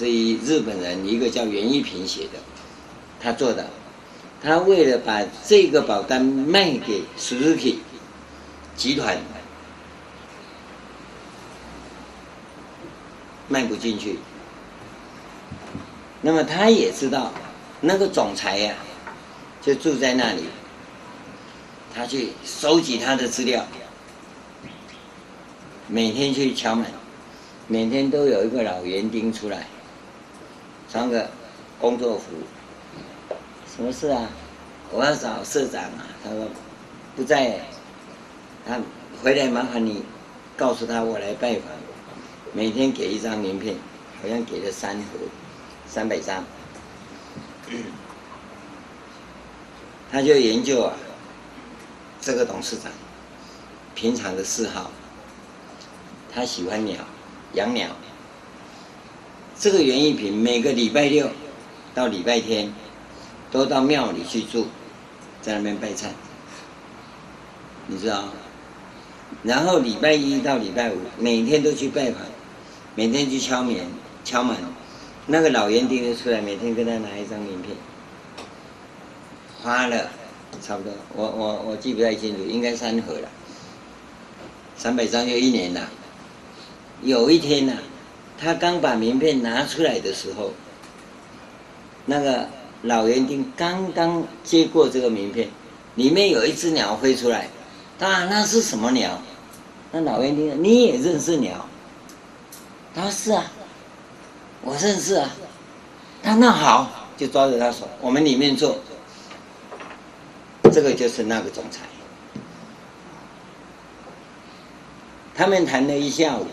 是一日本人一个叫袁一平写的，他做的。他为了把这个保单卖给 Suzuki 集团，卖不进去。那么他也知道，那个总裁呀、就住在那里。他去收集他的资料，每天去敲门，每天都有一个老园丁出来，穿个工作服。什么事啊？我要找社长啊。他说不在，他回来麻烦你告诉他我来拜访。每天给一张名片，好像给了三盒。三百张，他就研究啊，这个董事长平常的嗜好，他喜欢鸟，养鸟。这个袁一平每个礼拜六到礼拜天都到庙里去住，在那边拜忏，你知道？然后礼拜一到礼拜五每天都去拜访，每天去敲门，敲门。那个老园丁就出来，每天跟他拿一张名片，花了差不多，我我我记不太清楚，应该三盒了，三百张就一年了。有一天呢、他刚把名片拿出来的时候，那个老园丁刚刚接过这个名片，里面有一只鸟飞出来，啊，那是什么鸟？那老园丁，你也认识鸟？他说是啊。我认识啊，他那好，就抓着他手，我们里面坐，这个就是那个总裁。他们谈了一下午，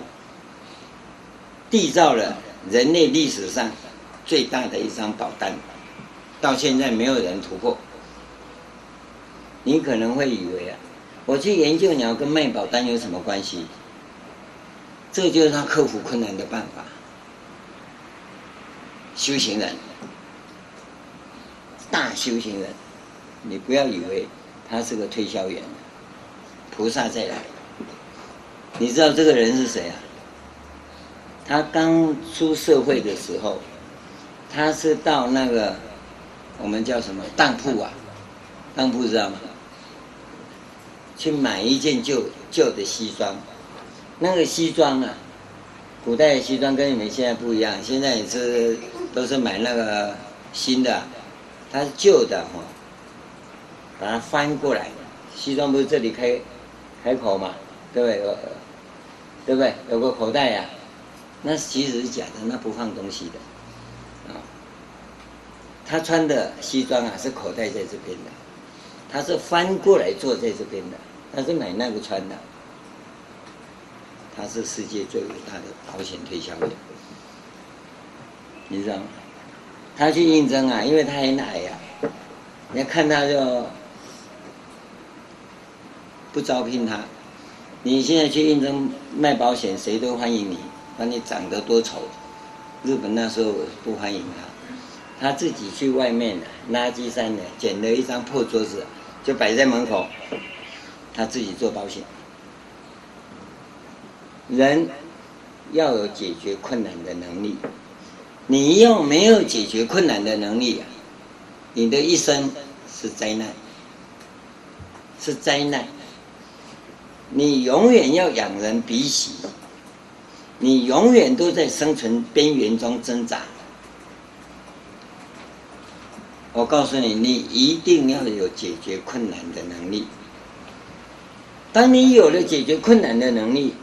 缔造了人类历史上最大的一张保单，到现在没有人突破。你可能会以为啊，我去研究鸟跟卖保单有什么关系？这就是他克服困难的办法。修行人，大修行人，你不要以为他是个推销员，菩萨再来。你知道这个人是谁啊？他刚出社会的时候，他是到那个我们叫什么当铺啊？当铺知道吗？去买一件旧旧的西装，那个西装啊。古代的西装跟你们现在不一样，现在也是都是买那个新的，它是旧的哈，把它翻过来，西装不是这里开开口嘛，对不对？对不对？有个口袋呀，那其实是假的，那不放东西的，啊，他穿的西装啊是口袋在这边的，他是翻过来坐在这边的，他是买那个穿的。他是世界最伟大的保险推销员，你知道吗？他去应征啊，因为他很矮呀，你要看他就不招聘他。你现在去应征卖保险，谁都欢迎你，管你长得多丑，日本那时候不欢迎他，他自己去外面垃圾山呢，捡了一张破桌子，就摆在门口，他自己做保险。人要有解决困难的能力，你要没有解决困难的能力啊，你的一生是灾难，是灾难。你永远要仰人鼻息，你永远都在生存边缘中挣扎。我告诉你，你一定要有解决困难的能力。当你有了解决困难的能力，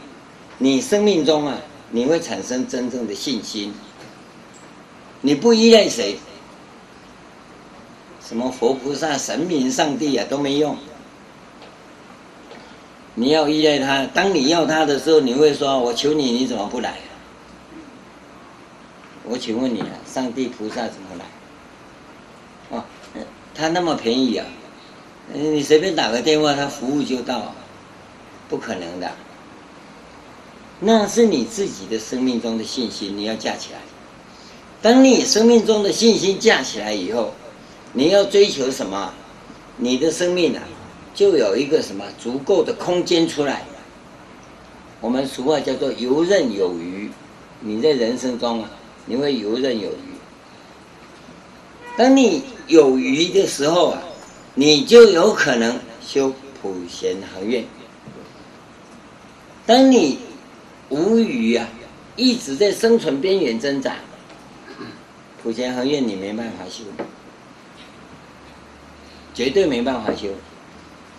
你生命中啊，你会产生真正的信心。你不依赖谁，什么佛菩萨、神明、上帝啊，都没用。你要依赖他，当你要他的时候，你会说：“我求你，你怎么不来？”我请问你啊，上帝、菩萨怎么来？哦，他那么便宜啊，你随便打个电话，他服务就到，不可能的。那是你自己的生命中的信心，你要架起来。当你生命中的信心架起来以后，你要追求什么？你的生命啊。就有一个什么足够的空间出来，我们俗话叫做游刃有余。你在人生中啊，你会游刃有余。当你有余的时候啊，你就有可能修普贤行愿。当你无余啊，一直在生存边缘挣扎，普贤行愿你没办法修，绝对没办法修。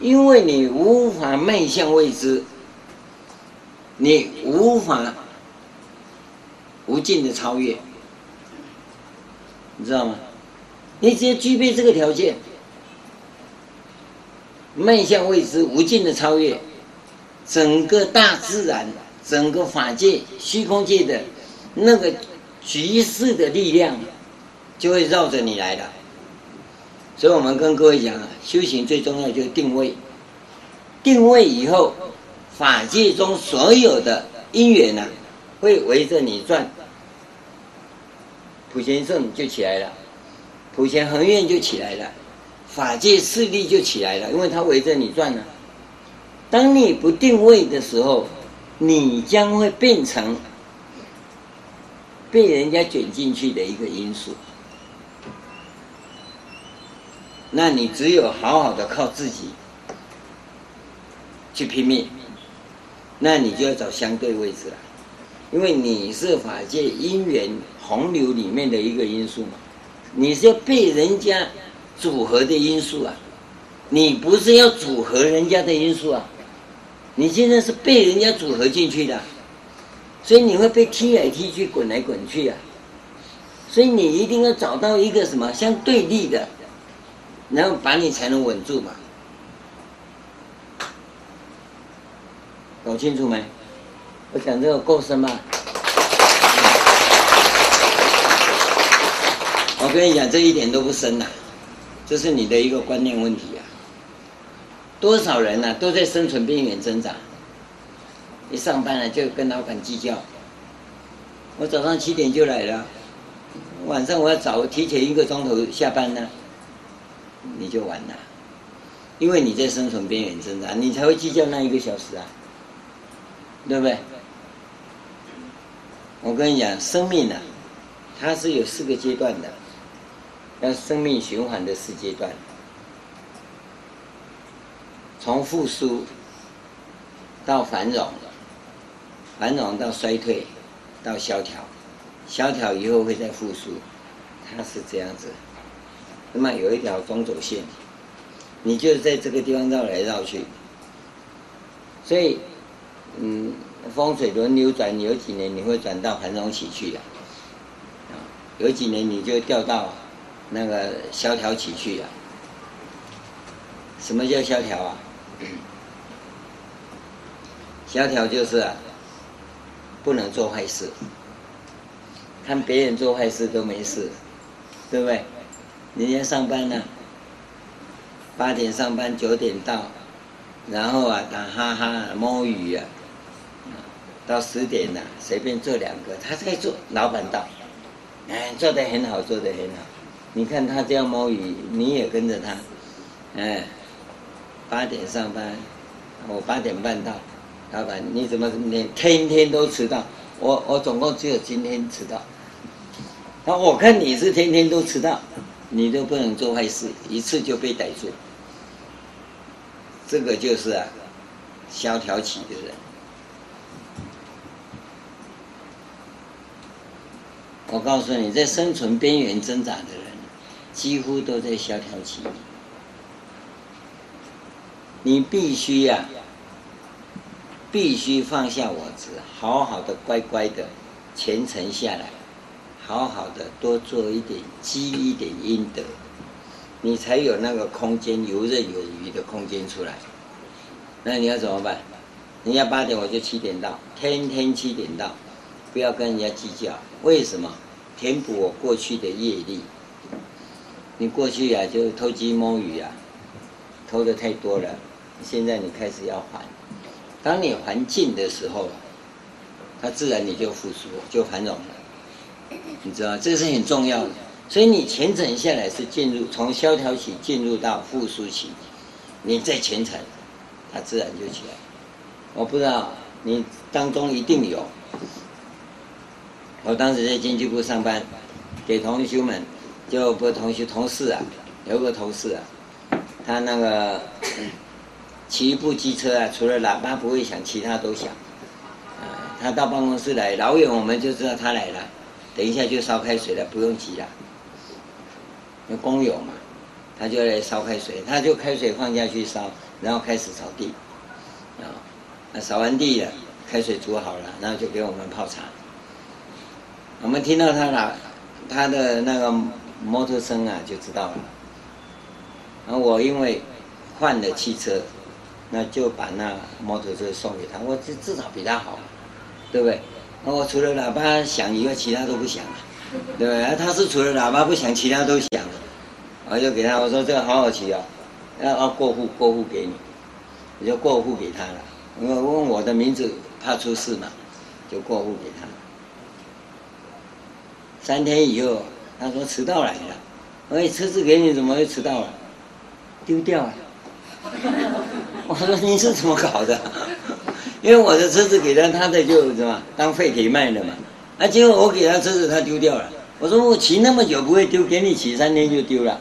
因为你无法迈向未知，你无法无尽的超越，你知道吗？你只要具备这个条件，迈向未知、无尽的超越，整个大自然、整个法界、虚空界的那个局势的力量，就会绕着你来的。所以我们跟各位讲啊，修行最重要就是定位。定位以后，法界中所有的因缘呢、会围着你转。普贤圣就起来了，普贤恒愿就起来了，法界势力就起来了，因为它围着你转呢、当你不定位的时候，你将会变成被人家卷进去的一个因素。那你只有好好的靠自己去拼命，那你就要找相对位置了，因为你是法界因缘洪流里面的一个因素嘛，你是要被人家组合的因素啊，你不是要组合人家的因素啊，你现在是被人家组合进去的，所以你会被踢来踢去、滚来滚去啊，所以你一定要找到一个什么相对立的。然后把你才能稳住嘛，搞清楚没？我讲这个够深吗？我跟你讲，这一点都不深呐、啊，这是你的一个观念问题啊。多少人呐、啊，都在生存边缘挣扎，一上班了就跟老板计较。我早上七点就来了，晚上我要早提前一个钟头下班呢。你就完了，因为你在生存边缘挣扎，你才会计较那一个小时啊，对不对？我跟你讲，生命啊，它是有四个阶段的，要生命循环的四阶段，从复苏到繁荣，繁荣到衰退，到萧条，萧条以后会再复苏，它是这样子。那么有一条中轴线，你就是在这个地方绕来绕去，所以，嗯，风水轮流转，有几年你会转到繁荣期去的，啊，有几年你就掉到那个萧条期去了。什么叫萧条啊？萧条就是啊，不能做坏事，看别人做坏事都没事，对不对？人家上班呢，八点上班，九点到，然后啊打哈哈摸鱼啊，到十点了，随便做两个，他在做，老板到，哎，做得很好，做得很好。你看他这样摸鱼，你也跟着他，哎，八点上班，我八点半到，老板你怎么你天天都迟到？我我总共只有今天迟到。那我看你是天天都迟到，你都不能做坏事，一次就被逮住。这个就是啊，萧条起的人。我告诉你，在生存边缘挣扎的人，几乎都在萧条期。你必须呀、必须放下我执，好好的、乖乖的虔诚下来，好好的多做一点积一点阴德，你才有那个空间游刃有余的空间出来。那你要怎么办？人家八点我就七点到，天天七点到。不要跟人家计较，为什么？填补我过去的业力。你过去呀、啊，就偷鸡摸鱼啊，偷的太多了。现在你开始要还，当你还尽的时候，它自然你就复苏，就繁荣了。你知道，这是很重要的。所以你虔诚下来是进入从萧条期进入到复苏期，你再虔诚，它自然就起来。我不知道你当中一定有。我当时在经济部上班，给同学们，就不同学同事啊，有个同事啊，他那个骑一部机车啊，除了喇叭不会响，其他都响。他到办公室来，老远我们就知道他来了，等一下就烧开水了，不用急了。有工友嘛，他就来烧开水，他就开水放下去烧，然后开始扫地，啊，扫完地了，开水煮好了，然后就给我们泡茶。我们听到他喇，他的那个摩托声啊，就知道了。然后我因为换了汽车，那就把那摩托车送给他。我至至少比他好，对不对？那我除了喇叭响以外，其他都不响了，对不对？他是除了喇叭不响，其他都响了。我就给他，我说这个好好骑哦，要要过户，过户给你，我就过户给他了。因为问我的名字，怕出事嘛，就过户给他。三天以后，他说迟到来了。我说车子给你，怎么会迟到了？丢掉了。我说你是怎么搞的？因为我的车子给他，他的就什么当废铁卖了嘛。啊，结果我给他车子，他丢掉了。我说我骑那么久不会丢，给你骑三天就丢了，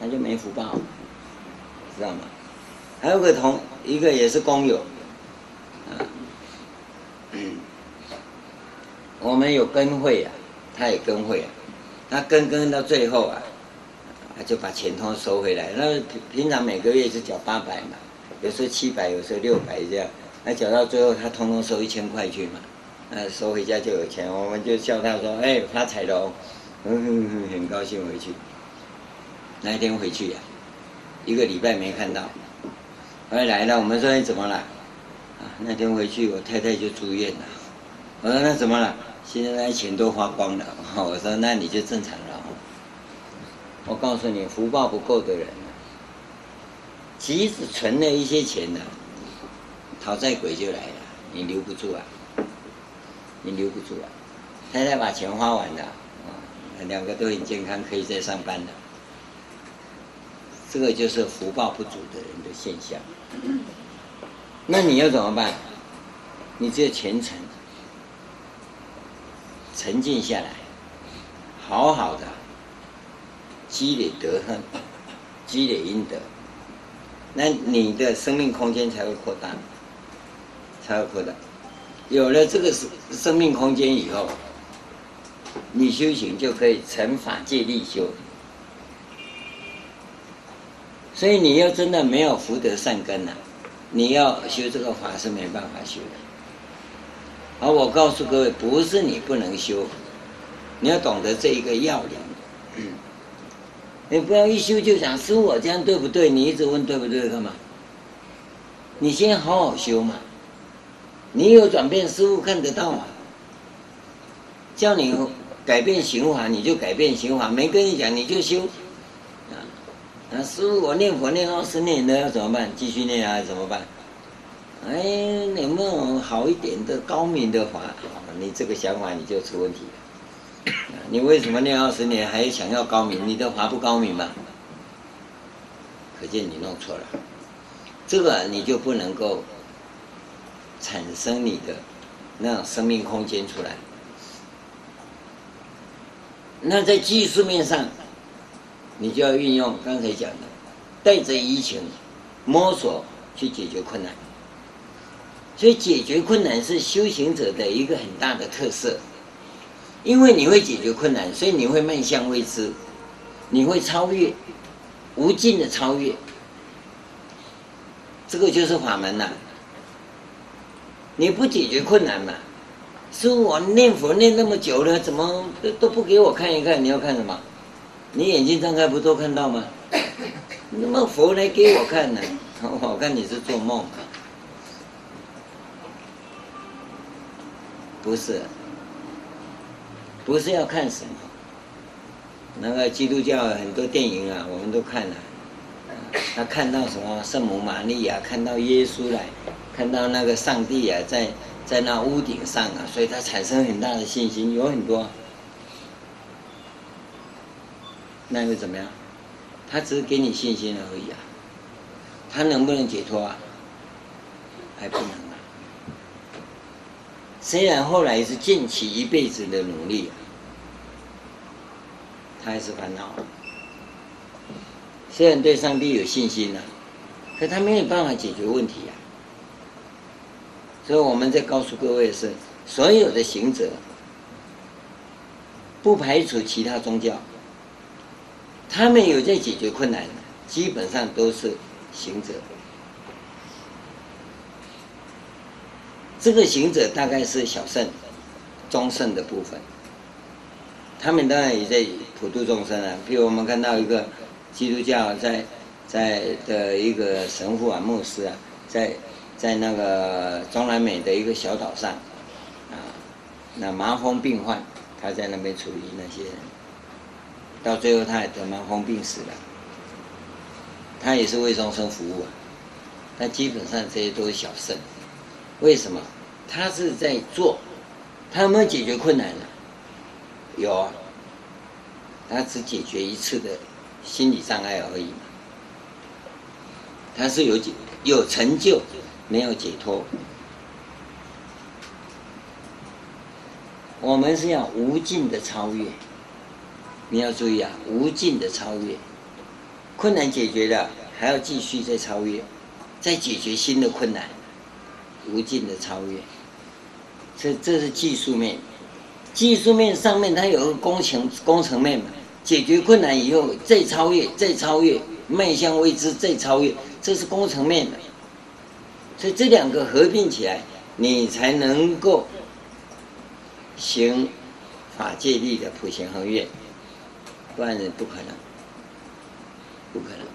他就没福报，知道吗？还有个同一个也是工友，啊，我们有跟会啊。他也跟会啊，他跟跟到最后啊，他就把钱通收回来。那平平常每个月是缴八百嘛，有时候七百，有时候六百这样。那缴到最后，他通通收一千块去嘛，那收回家就有钱。我们就笑他说：“哎，发财了哦！”嗯，很高兴回去。那一天回去呀、一个礼拜没看到，后来来了，我们说：“你怎么了？”啊，那天回去，我太太就住院了。我说：“那怎么了？”现在那钱都花光了，我说那你就正常了。我告诉你，福报不够的人，即使存了一些钱呢，讨债鬼就来了，你留不住啊，你留不住啊。太太把钱花完了，啊两个都很健康，可以再上班了。这个就是福报不足的人的现象。那你要怎么办？你只有虔诚。沉静下来，好好的积累德行，积累阴德，那你的生命空间才会扩大，才会扩大。有了这个生生命空间以后，你修行就可以成法界力修。所以你要真的没有福德善根呐、你要修这个法是没办法修的。而我告诉各位，不是你不能修，你要懂得这一个要领。嗯，你不要一修就想师父我这样对不对？你一直问对不对干嘛？你先好好修嘛。你有转变，师父看得到嘛。叫你改变循环，你就改变循环；没跟你讲，你就修。啊，啊，师父我念佛念二十年了，要怎么办？继续念啊，怎么办？哎，有没有好一点的高明的法？你这个想法你就出问题了。你为什么念二十年还想要高明？你的法不高明吗？可见你弄错了。这个你就不能够产生你的那种生命空间出来。那在技术面上，你就要运用刚才讲的，带着疫情摸索去解决困难。所以解决困难是修行者的一个很大的特色，因为你会解决困难，所以你会迈向未知，你会超越，无尽的超越。这个就是法门呐、啊。你不解决困难嘛？师父，我念佛念那么久了，怎么都都不给我看一看？你要看什么？你眼睛张开不都看到吗？那么佛来给我看呢？我看你是做梦。不是，不是要看什么？那个基督教很多电影啊，我们都看了。他看到什么？圣母玛利亚看到耶稣来，看到那个上帝啊，在在那屋顶上啊，所以他产生很大的信心，有很多。那又怎么样？他只是给你信心而已啊。他能不能解脱啊？还不能啊。虽然后来是尽其一辈子的努力，他还是烦恼。虽然对上帝有信心了，可他没有办法解决问题呀。所以我们在告诉各位是：所有的行者，不排除其他宗教，他们有在解决困难，基本上都是行者。这个行者大概是小圣、中圣的部分，他们当然也在普度众生啊。比如我们看到一个基督教在在的一个神父啊、牧师啊，在在那个中南美的一个小岛上，啊，那麻风病患，他在那边处理那些人，到最后他也得麻风病死了，他也是为众生服务啊。但基本上这些都是小圣。为什么？他是在做，他有没有解决困难呢？有啊，他只解决一次的心理障碍而已嘛。他是有解有成就，没有解脱。我们是要无尽的超越，你要注意啊，无尽的超越，困难解决了，还要继续再超越，再解决新的困难。无尽的超越，这这是技术面。技术面上面它有个工程工程面嘛，解决困难以后再超越，再超越，迈向未知，再超越，这是工程面的。所以这两个合并起来，你才能够行法界力的普贤恒愿，不然人不可能，不可能。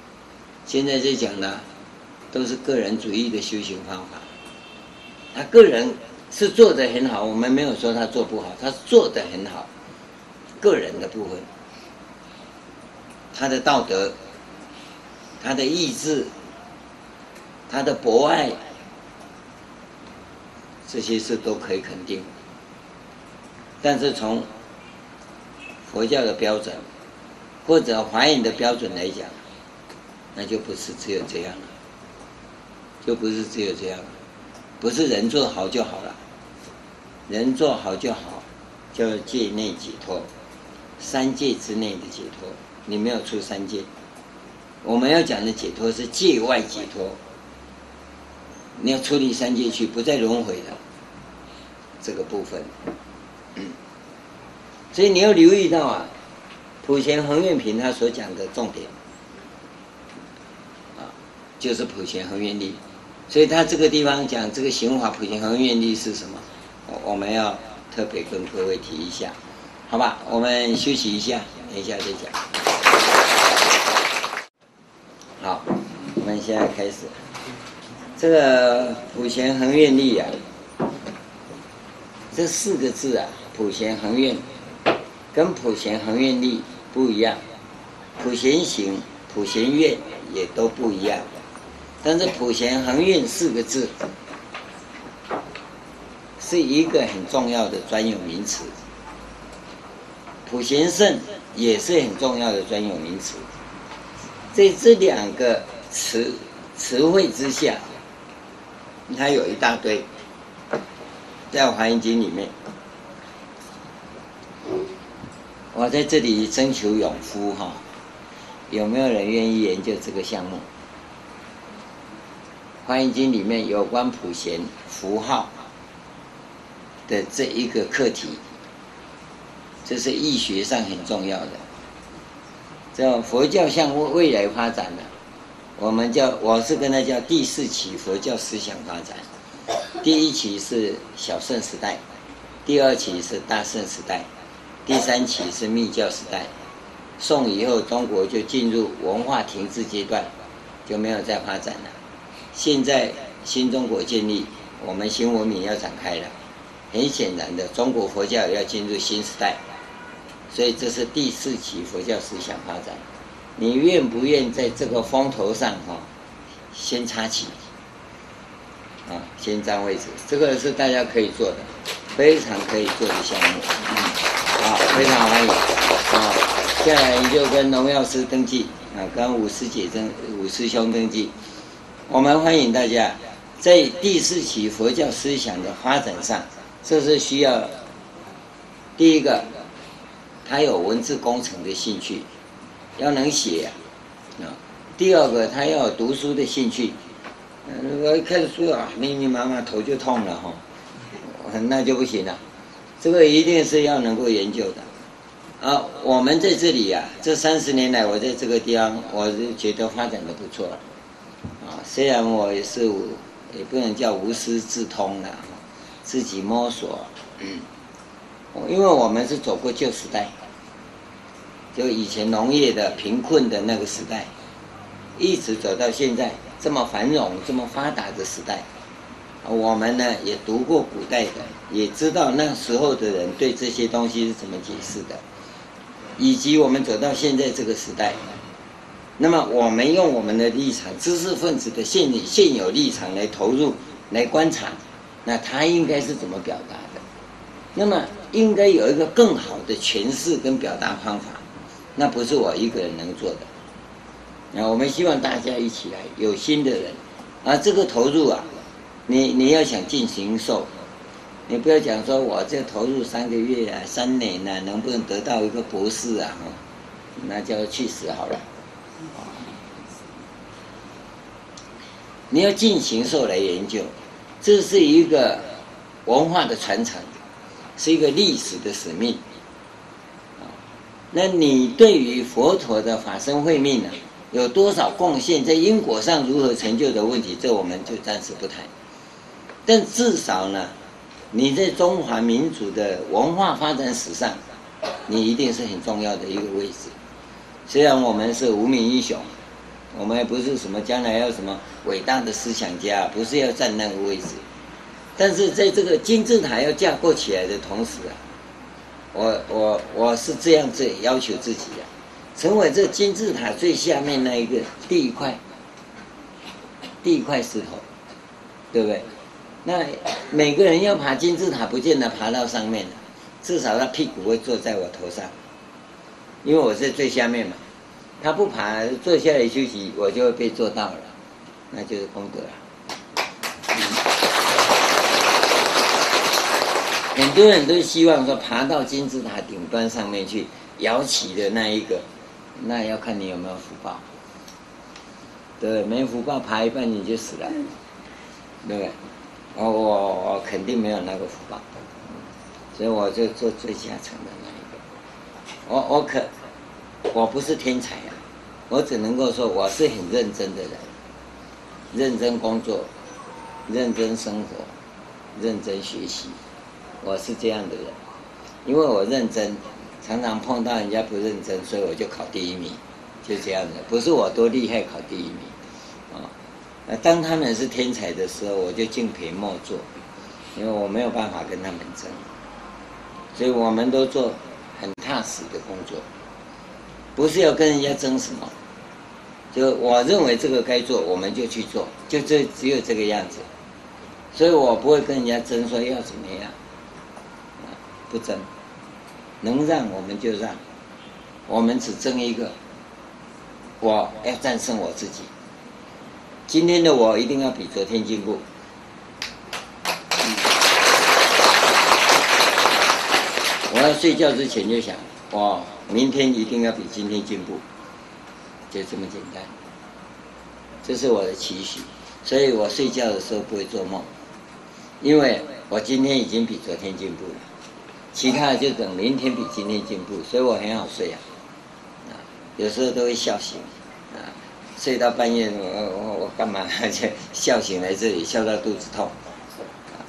现在在讲的都是个人主义的修行方法。他个人是做得很好，我们没有说他做不好，他做得很好。个人的部分，他的道德、他的意志、他的博爱，这些事都可以肯定。但是从佛教的标准或者华严的标准来讲，那就不是只有这样了，就不是只有这样了。不是人做好就好了，人做好就好，叫界内解脱，三界之内的解脱，你没有出三界。我们要讲的解脱是界外解脱，你要出离三界去，不再轮回的这个部分。所以你要留意到啊，普贤恒愿品他所讲的重点啊，就是普贤恒愿力。所以他这个地方讲这个行法普贤恒愿力是什么？我们要特别跟各位提一下，好吧？我们休息一下，等一下再讲。好，我们现在开始。这个普贤恒愿力啊，这四个字啊，普贤恒愿跟普贤恒愿力不一样，普贤行、普贤愿也都不一样。但是普贤恒愿四个字，是一个很重要的专有名词，普贤圣也是很重要的专有名词。在这两个词词汇之下，它有一大堆，在《华严经》里面，我在这里征求勇夫哈，有没有人愿意研究这个项目？《华严经》里面有关普贤符号的这一个课题，这是易学上很重要的。叫佛教向未来发展的，我们叫我是跟他叫第四期佛教思想发展。第一期是小圣时代，第二期是大圣时代，第三期是密教时代。宋以后，中国就进入文化停滞阶段，就没有再发展了。现在新中国建立，我们新文明要展开了。很显然的，中国佛教要进入新时代，所以这是第四期佛教思想发展。你愿不愿在这个风头上哈，先插旗，啊，先占位置？这个是大家可以做的，非常可以做的项目，嗯，好，非常欢迎，啊，接下来你就跟龙药师登记，啊，跟五师姐登，五师兄登记。我们欢迎大家在第四期佛教思想的发展上，这是需要第一个，他有文字工程的兴趣，要能写啊；第二个，他要有读书的兴趣。我一看书啊，密密麻麻，头就痛了哈，那就不行了。这个一定是要能够研究的。啊，我们在这里呀，这三十年来，我在这个地方，我是觉得发展的不错。啊，虽然我也是，也不能叫无师自通了，自己摸索。嗯，因为我们是走过旧时代，就以前农业的贫困的那个时代，一直走到现在这么繁荣、这么发达的时代。我们呢也读过古代的，也知道那时候的人对这些东西是怎么解释的，以及我们走到现在这个时代。那么我们用我们的立场，知识分子的现现有立场来投入、来观察，那他应该是怎么表达的？那么应该有一个更好的诠释跟表达方法，那不是我一个人能做的。那我们希望大家一起来，有心的人，啊，这个投入啊，你你要想进行受，你不要讲说我这投入三个月啊、三年啊，能不能得到一个博士啊？那就去死好了。你要进行受来研究，这是一个文化的传承，是一个历史的使命。那你对于佛陀的法身慧命呢，有多少贡献？在因果上如何成就的问题，这我们就暂时不谈。但至少呢，你在中华民族的文化发展史上，你一定是很重要的一个位置。虽然我们是无名英雄，我们也不是什么将来要什么伟大的思想家，不是要占那个位置，但是在这个金字塔要架构起来的同时啊，我我我是这样子要求自己啊，成为这金字塔最下面那一个第一块第一块石头，对不对？那每个人要爬金字塔，不见得爬到上面，至少他屁股会坐在我头上。因为我在最下面嘛，他不爬，坐下来休息，我就会被做到了，那就是功德了。很多人都希望说爬到金字塔顶端上面去摇旗的那一个，那要看你有没有福报。对，没福报，爬一半你就死了，对不对？我我我肯定没有那个福报，所以我就做最下层的那一个。我我可，我不是天才啊，我只能够说我是很认真的人，认真工作，认真生活，认真学习，我是这样的人。因为我认真，常常碰到人家不认真，所以我就考第一名，就这样子。不是我多厉害考第一名，啊，那当他们是天才的时候，我就敬陪末座，因为我没有办法跟他们争，所以我们都做。很踏实的工作，不是要跟人家争什么，就我认为这个该做，我们就去做，就这只有这个样子。所以我不会跟人家争说要怎么样，啊，不争，能让我们就让，我们只争一个，我要战胜我自己。今天的我一定要比昨天进步。我要睡觉之前就想，我明天一定要比今天进步，就这么简单。这是我的期许，所以我睡觉的时候不会做梦，因为我今天已经比昨天进步了，其他的就等明天比今天进步，所以我很好睡啊，啊，有时候都会笑醒，啊，睡到半夜我我我干嘛？而且笑醒来这里，笑到肚子痛，啊，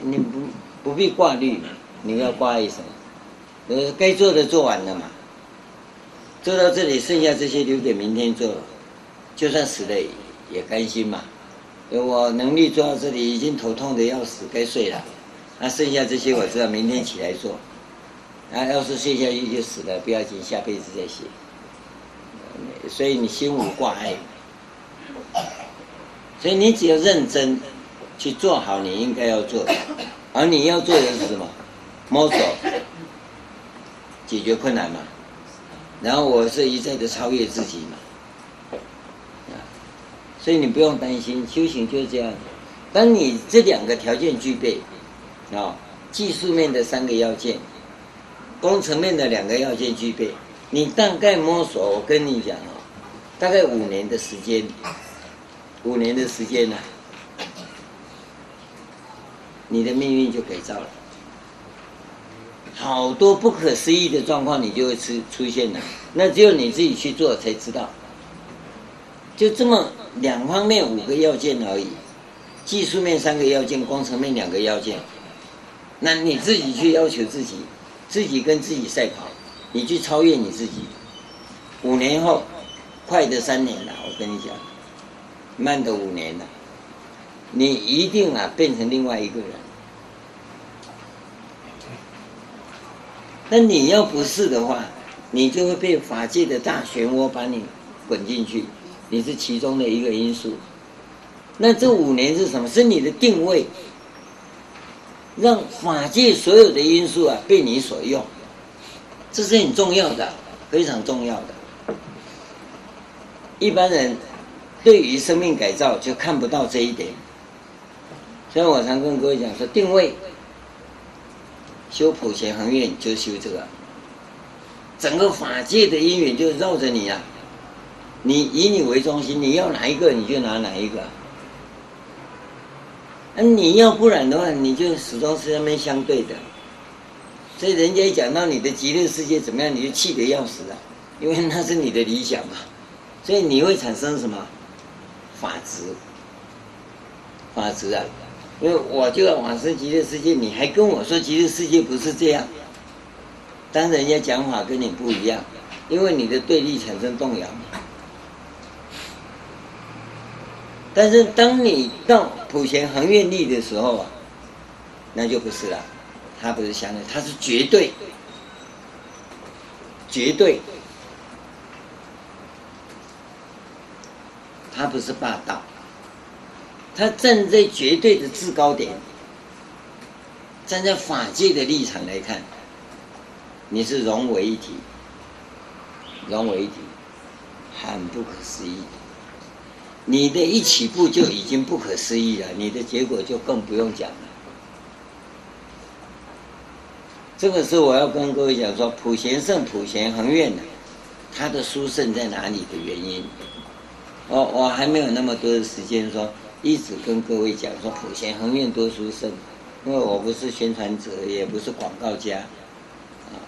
你不不必挂虑，你要挂虑什么？呃，该做的做完了嘛，做到这里，剩下这些留给明天做。就算死了也甘心嘛，我能力做到这里，已经头痛的要死，该睡了。那剩下这些我知道，明天起来做。啊，要是睡下去就死了，不要紧，下辈子再写。所以你心无挂碍，所以你只要认真去做好你应该要做的，而你要做的是什么？摸索，解决困难嘛。然后我是一再的超越自己嘛。所以你不用担心，修行就是这样。当你这两个条件具备，啊，技术面的三个要件，工程面的两个要件具备，你大概摸索，我跟你讲啊，大概五年的时间，五年的时间呢，你的命运就改造了，好多不可思议的状况你就会出出现了，那只有你自己去做才知道，就这么。两方面五个要件而已，技术面三个要件，工程面两个要件。那你自己去要求自己，自己跟自己赛跑，你去超越你自己。五年后，快的三年了，我跟你讲，慢的五年了，你一定啊变成另外一个人。那你要不是的话，你就会被法界的大漩涡把你滚进去。你是其中的一个因素，那这五年是什么？是你的定位，让法界所有的因素啊被你所用，这是很重要的，非常重要的。一般人对于生命改造就看不到这一点，所以我常跟各位讲说，定位修普贤恒愿就修这个，整个法界的因缘就绕着你啊。你以你为中心，你要哪一个你就拿哪一个。那你要不然的话，你就始终是那边相对的。所以人家一讲到你的极乐世界怎么样，你就气得要死啊，因为那是你的理想嘛。所以你会产生什么法执？法执啊！因为我就要往生极乐世界，你还跟我说极乐世界不是这样。当人家讲法跟你不一样，因为你的对立产生动摇。但是当你到普贤恒愿力的时候啊，那就不是了，它不是相对，它是绝对，绝对，它不是霸道，它站在绝对的制高点，站在法界的立场来看，你是融为一体，融为一体，很不可思议。你的一起步就已经不可思议了，你的结果就更不用讲了。这个是我要跟各位讲说，普贤圣普贤恒愿的，他的殊胜在哪里的原因。我我还没有那么多的时间说，一直跟各位讲说普贤恒愿多殊胜，因为我不是宣传者，也不是广告家，啊，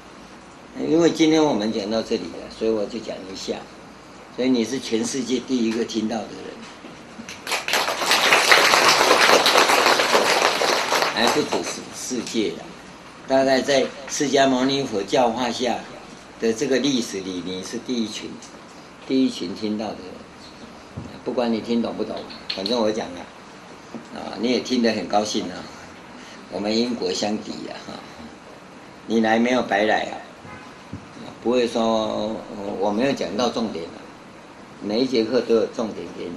因为今天我们讲到这里了，所以我就讲一下。所以你是全世界第一个听到的人，还不只是世界的，大概在释迦牟尼佛教化下的这个历史里，你是第一群，第一群听到的人。不管你听懂不懂，反正我讲了，啊，你也听得很高兴啊。我们因果相抵呀，哈，你来没有白来啊，不会说我没有讲到重点。每一节课都有重点给你，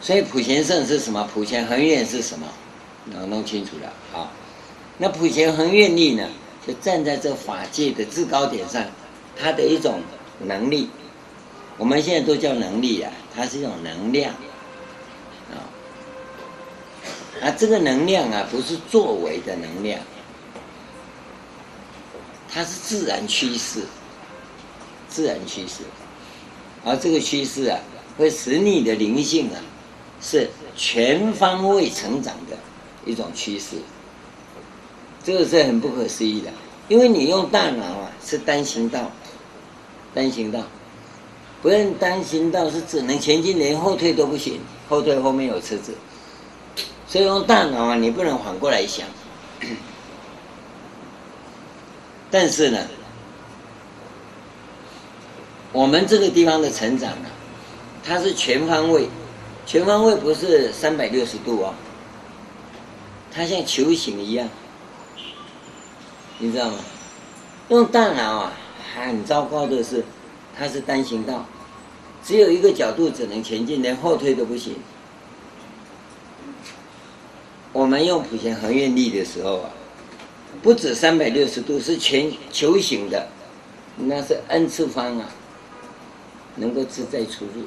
所以普贤圣是什么？普贤恒愿是什么？能弄清楚了。好，那普贤恒愿力呢，就站在这法界的制高点上，它的一种能力，我们现在都叫能力啊，它是一种能量啊。啊，这个能量啊，不是作为的能量，它是自然趋势，自然趋势。而这个趋势啊，会使你的灵性啊，是全方位成长的一种趋势。这个是很不可思议的，因为你用大脑啊，是单行道，单行道，不用单行道是只能前进，连后退都不行，后退后面有车子。所以用大脑啊，你不能反过来想。但是呢，我们这个地方的成长啊，它是全方位，全方位不是三百六十度哦，它像球形一样，你知道吗？用大脑啊，很糟糕的是，它是单行道，只有一个角度只能前进，连后退都不行。我们用普贤恒愿力的时候啊，不止三百六十度，是全球形的，那是 n 次方啊，能够自在出入，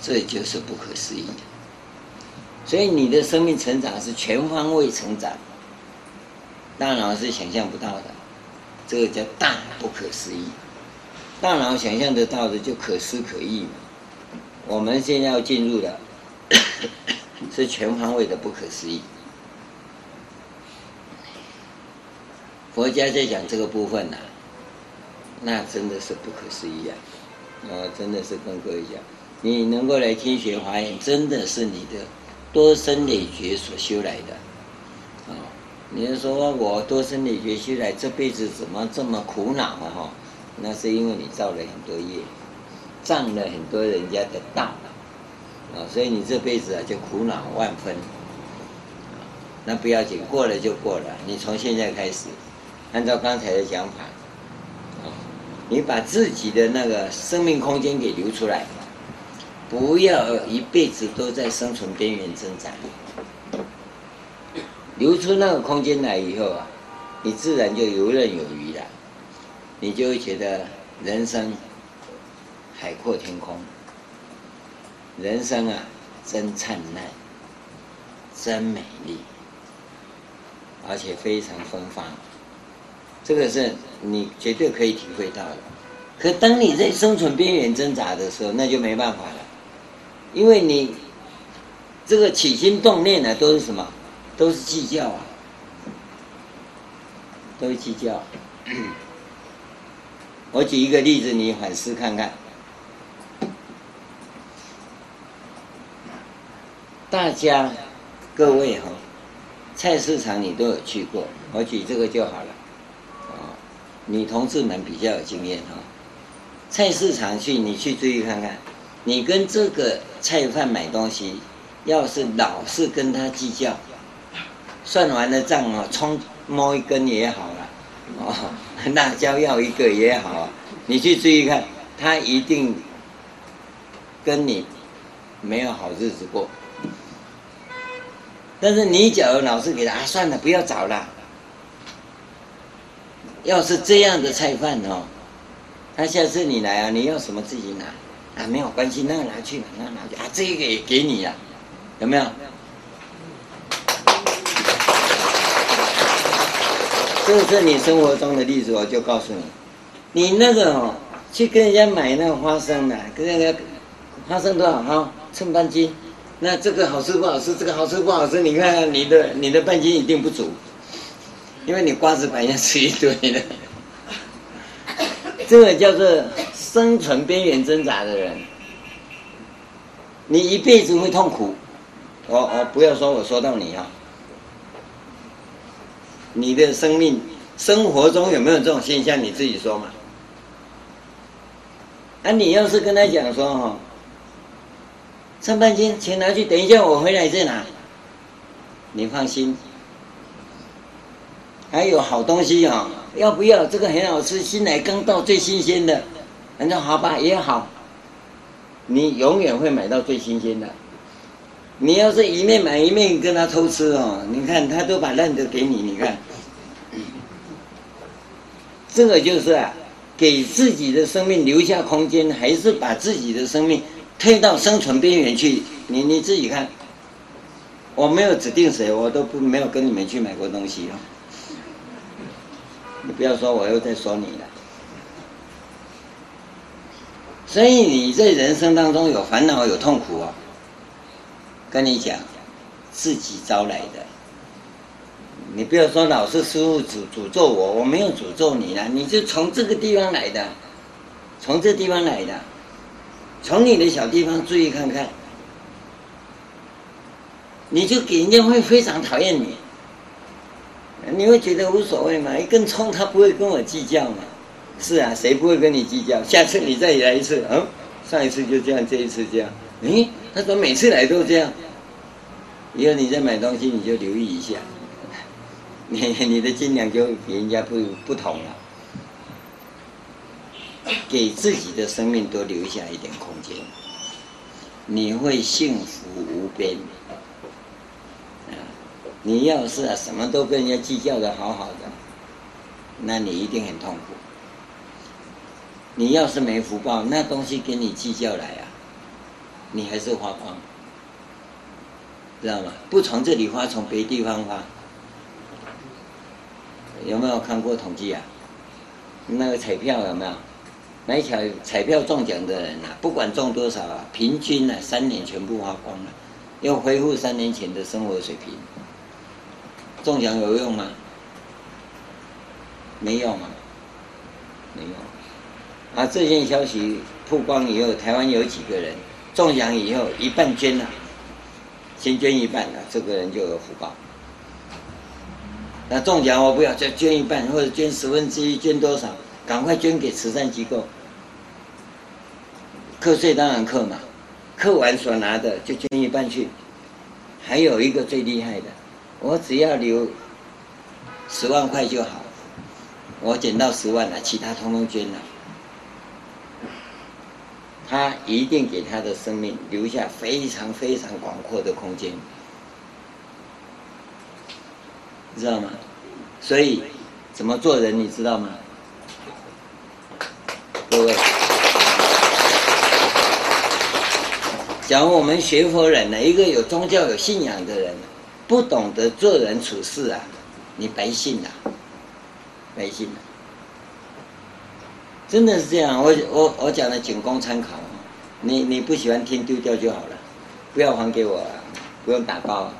这就是不可思议。所以你的生命成长是全方位成长，大脑是想象不到的，这个叫大不可思议。大脑想象得到的就可思可议嘛。我们现在要进入的。是全方位的不可思议。佛家在讲这个部分呢、啊，那真的是不可思议啊！啊，真的是跟各位讲，你能够来听学华严，真的是你的多生累劫所修来的。啊，你要说我多生累劫修来，这辈子怎么这么苦恼啊？哈，那是因为你造了很多业，障了很多人家的道。啊，所以你这辈子啊就苦恼万分，那不要紧，过了就过了。你从现在开始，按照刚才的讲法，你把自己的那个生命空间给留出来，不要一辈子都在生存边缘挣扎。留出那个空间来以后啊，你自然就游刃有余了，你就会觉得人生海阔天空。人生啊，真灿烂，真美丽，而且非常芬芳。这个是你绝对可以体会到的。可当你在生存边缘挣扎的时候，那就没办法了，因为你这个起心动念呢，都是什么？都是计较啊，都是计较。我举一个例子，你反思看看。大家，各位哈，菜市场你都有去过，我举这个就好了，女同志们比较有经验哈。菜市场去，你去注意看看，你跟这个菜贩买东西，要是老是跟他计较，算完了账啊，葱摸一根也好了，哦，辣椒要一个也好啊，你去注意看，他一定跟你没有好日子过。但是你假如老是给他啊，算了，不要找了。要是这样的菜饭哦，他下次你来啊，你要什么自己拿啊，没有关系，那个拿去，那个拿去啊，这个也给你呀，有没有？这是你生活中的例子，我就告诉你，你那个哦，去跟人家买那个花生的，跟人家花生多少哈，称半斤。那这个好吃不好吃？这个好吃不好吃？你看你的你的半斤一定不足，因为你瓜子白要吃一堆的。这个叫做生存边缘挣扎的人，你一辈子会痛苦。我我不要说我说到你啊，你的生命生活中有没有这种现象？你自己说嘛。啊，你要是跟他讲说哈。上半斤，钱拿去，等一下我回来再拿。你放心，还有好东西、哦，要不要？这个很好吃，新来刚到，最新鲜的。反正好吧，也好。你永远会买到最新鲜的。你要是一面买一面跟他偷吃哦，你看他都把烂的给你，你看，这个就是啊，给自己的生命留下空间，还是把自己的生命推到生存边缘去？你你自己看，我没有指定谁，我都不没有跟你们去买过东西哦。你不要说我又在说你了。所以你在人生当中有烦恼有痛苦哦。跟你讲，自己招来的。你不要说老是师傅诅诅咒我，我没有诅咒你啊，你就从这个地方来的，从这地方来的，从你的小地方注意看看，你就给人家会非常讨厌你，你会觉得无所谓嘛，一根葱他不会跟我计较嘛，是啊，谁不会跟你计较？下次你再来一次，嗯，上一次就这样，这一次这样，诶。他说每次来都这样，以后你再买东西你就留意一下，你 你的斤两就比人家不不同了。给自己的生命多留下一点空间，你会幸福无边。你要是啊什么都跟人家计较的好好的，那你一定很痛苦。你要是没福报，那东西跟你计较来啊。你还是花光，知道吗？不从这里花，从别地方花。有没有看过统计啊？那个彩票有没有？买彩彩票中奖的人啊，不管中多少啊，平均啊三年全部花光了，要恢复三年前的生活水平。中奖有用吗？没用啊，没用。啊，这件消息曝光以后，台湾有几个人？中奖以后一半捐了，先捐一半了，这个人就有福报。那中奖我不要，再捐一半或者捐十分之一，捐多少？赶快捐给慈善机构。课税当然课嘛，课完所拿的就捐一半去。还有一个最厉害的，我只要留十万块就好，我捡到十万了，其他通通捐了。他一定给他的生命留下非常非常广阔的空间，你知道吗？所以怎么做人，你知道吗？各位，假如我们学佛人呢，一个有宗教、有信仰的人，不懂得做人处事啊，你白信了，白信了。真的是这样，我我我讲的仅供参考，你你不喜欢听丢掉就好了，不要还给我啊，不用打包，啊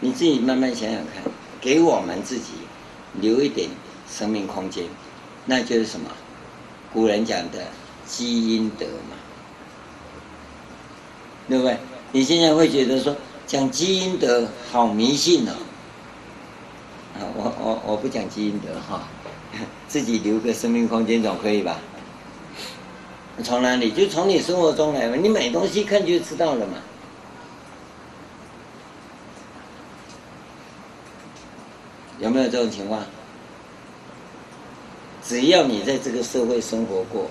你自己慢慢想想看，给我们自己留一点生命空间，那就是什么？古人讲的积阴德嘛，对不对？你现在会觉得说讲基因德好迷信哦，啊，我我我不讲基因德哈。自己留个生命空间总可以吧？从哪里？就从你生活中来嘛。你买东西看就知道了嘛。有没有这种情况？只要你在这个社会生活过，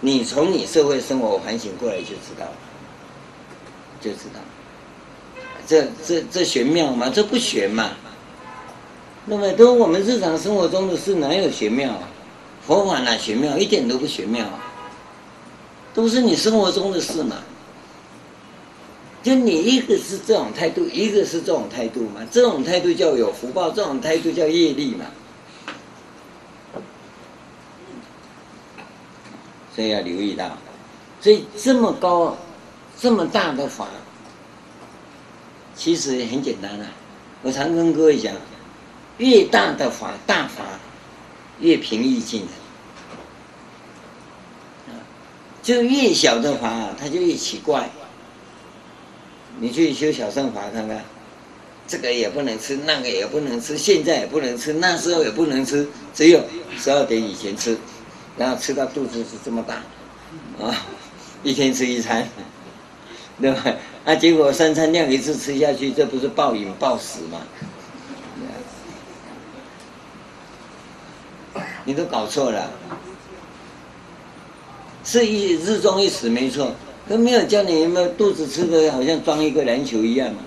你从你社会生活反省过来就知道了，就知道。这这这玄妙吗？这不玄嘛。那么都我们日常生活中的事，哪有玄妙啊？佛法哪玄妙？一点都不玄妙啊！都是你生活中的事嘛。就你一个是这种态度，一个是这种态度嘛。这种态度叫有福报，这种态度叫业力嘛。所以要留意到，所以这么高、这么大的法，其实很简单啊。我常跟各位讲。越大的法，大法越平易近人，就越小的法，它就越奇怪。你去修小乘法看看，这个也不能吃，那个也不能吃，现在也不能吃，那时候也不能吃，只有十二点以前吃，然后吃到肚子是这么大，啊，一天吃一餐，对吧？那结果三餐量一次吃下去，这不是暴饮暴食吗？你都搞错了，是一日中一死没错，可没有叫你有没有肚子吃的好像装一个篮球一样嘛，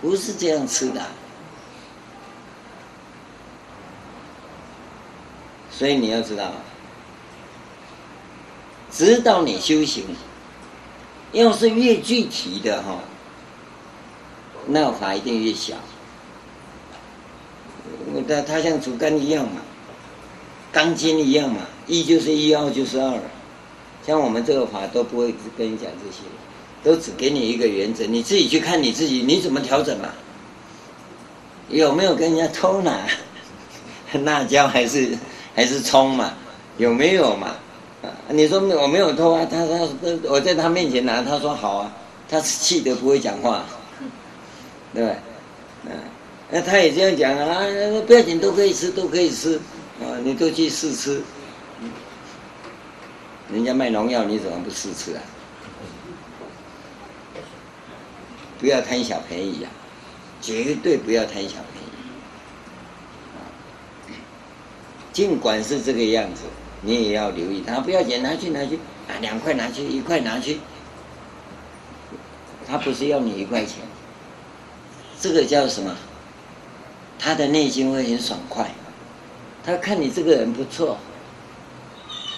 不是这样吃的。所以你要知道，直到你修行，要是越具体的哈，那法一定越小。它它像竹竿一样嘛，钢筋一样嘛，一就是一，二就是二。像我们这个法都不会跟你讲这些，都只给你一个原则，你自己去看你自己，你怎么调整嘛？有没有跟人家偷拿 辣椒还是还是葱嘛？有没有嘛？啊，你说我没有偷啊？他他我在他面前拿，他说好啊，他气得不会讲话，对不对？嗯。那他也这样讲啊，不要紧，都可以吃，都可以吃，啊，你都去试吃。人家卖农药，你怎么不试吃啊？不要贪小便宜呀，绝对不要贪小便宜。尽管是这个样子，你也要留意。他不要钱，拿去拿去，啊，两块拿去，一块拿去。他不是要你一块钱，这个叫什么？他的内心会很爽快，他看你这个人不错，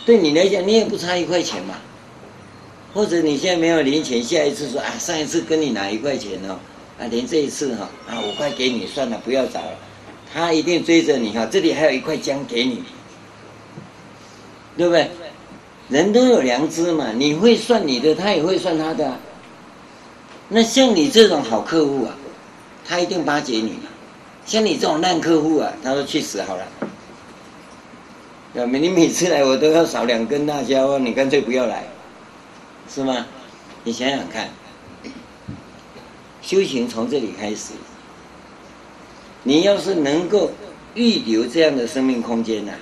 对你来讲你也不差一块钱嘛，或者你现在没有零钱，下一次说啊，上一次跟你拿一块钱哦，啊连这一次哈啊五块给你算了，不要找了，他一定追着你哈，这里还有一块姜给你，对不对？人都有良知嘛，你会算你的，他也会算他的，那像你这种好客户啊，他一定巴结你。像你这种烂客户啊，他说去死好了。你每次来我都要少两根辣椒，你干脆不要来，是吗？你想想看，修行从这里开始。你要是能够预留这样的生命空间呐、啊，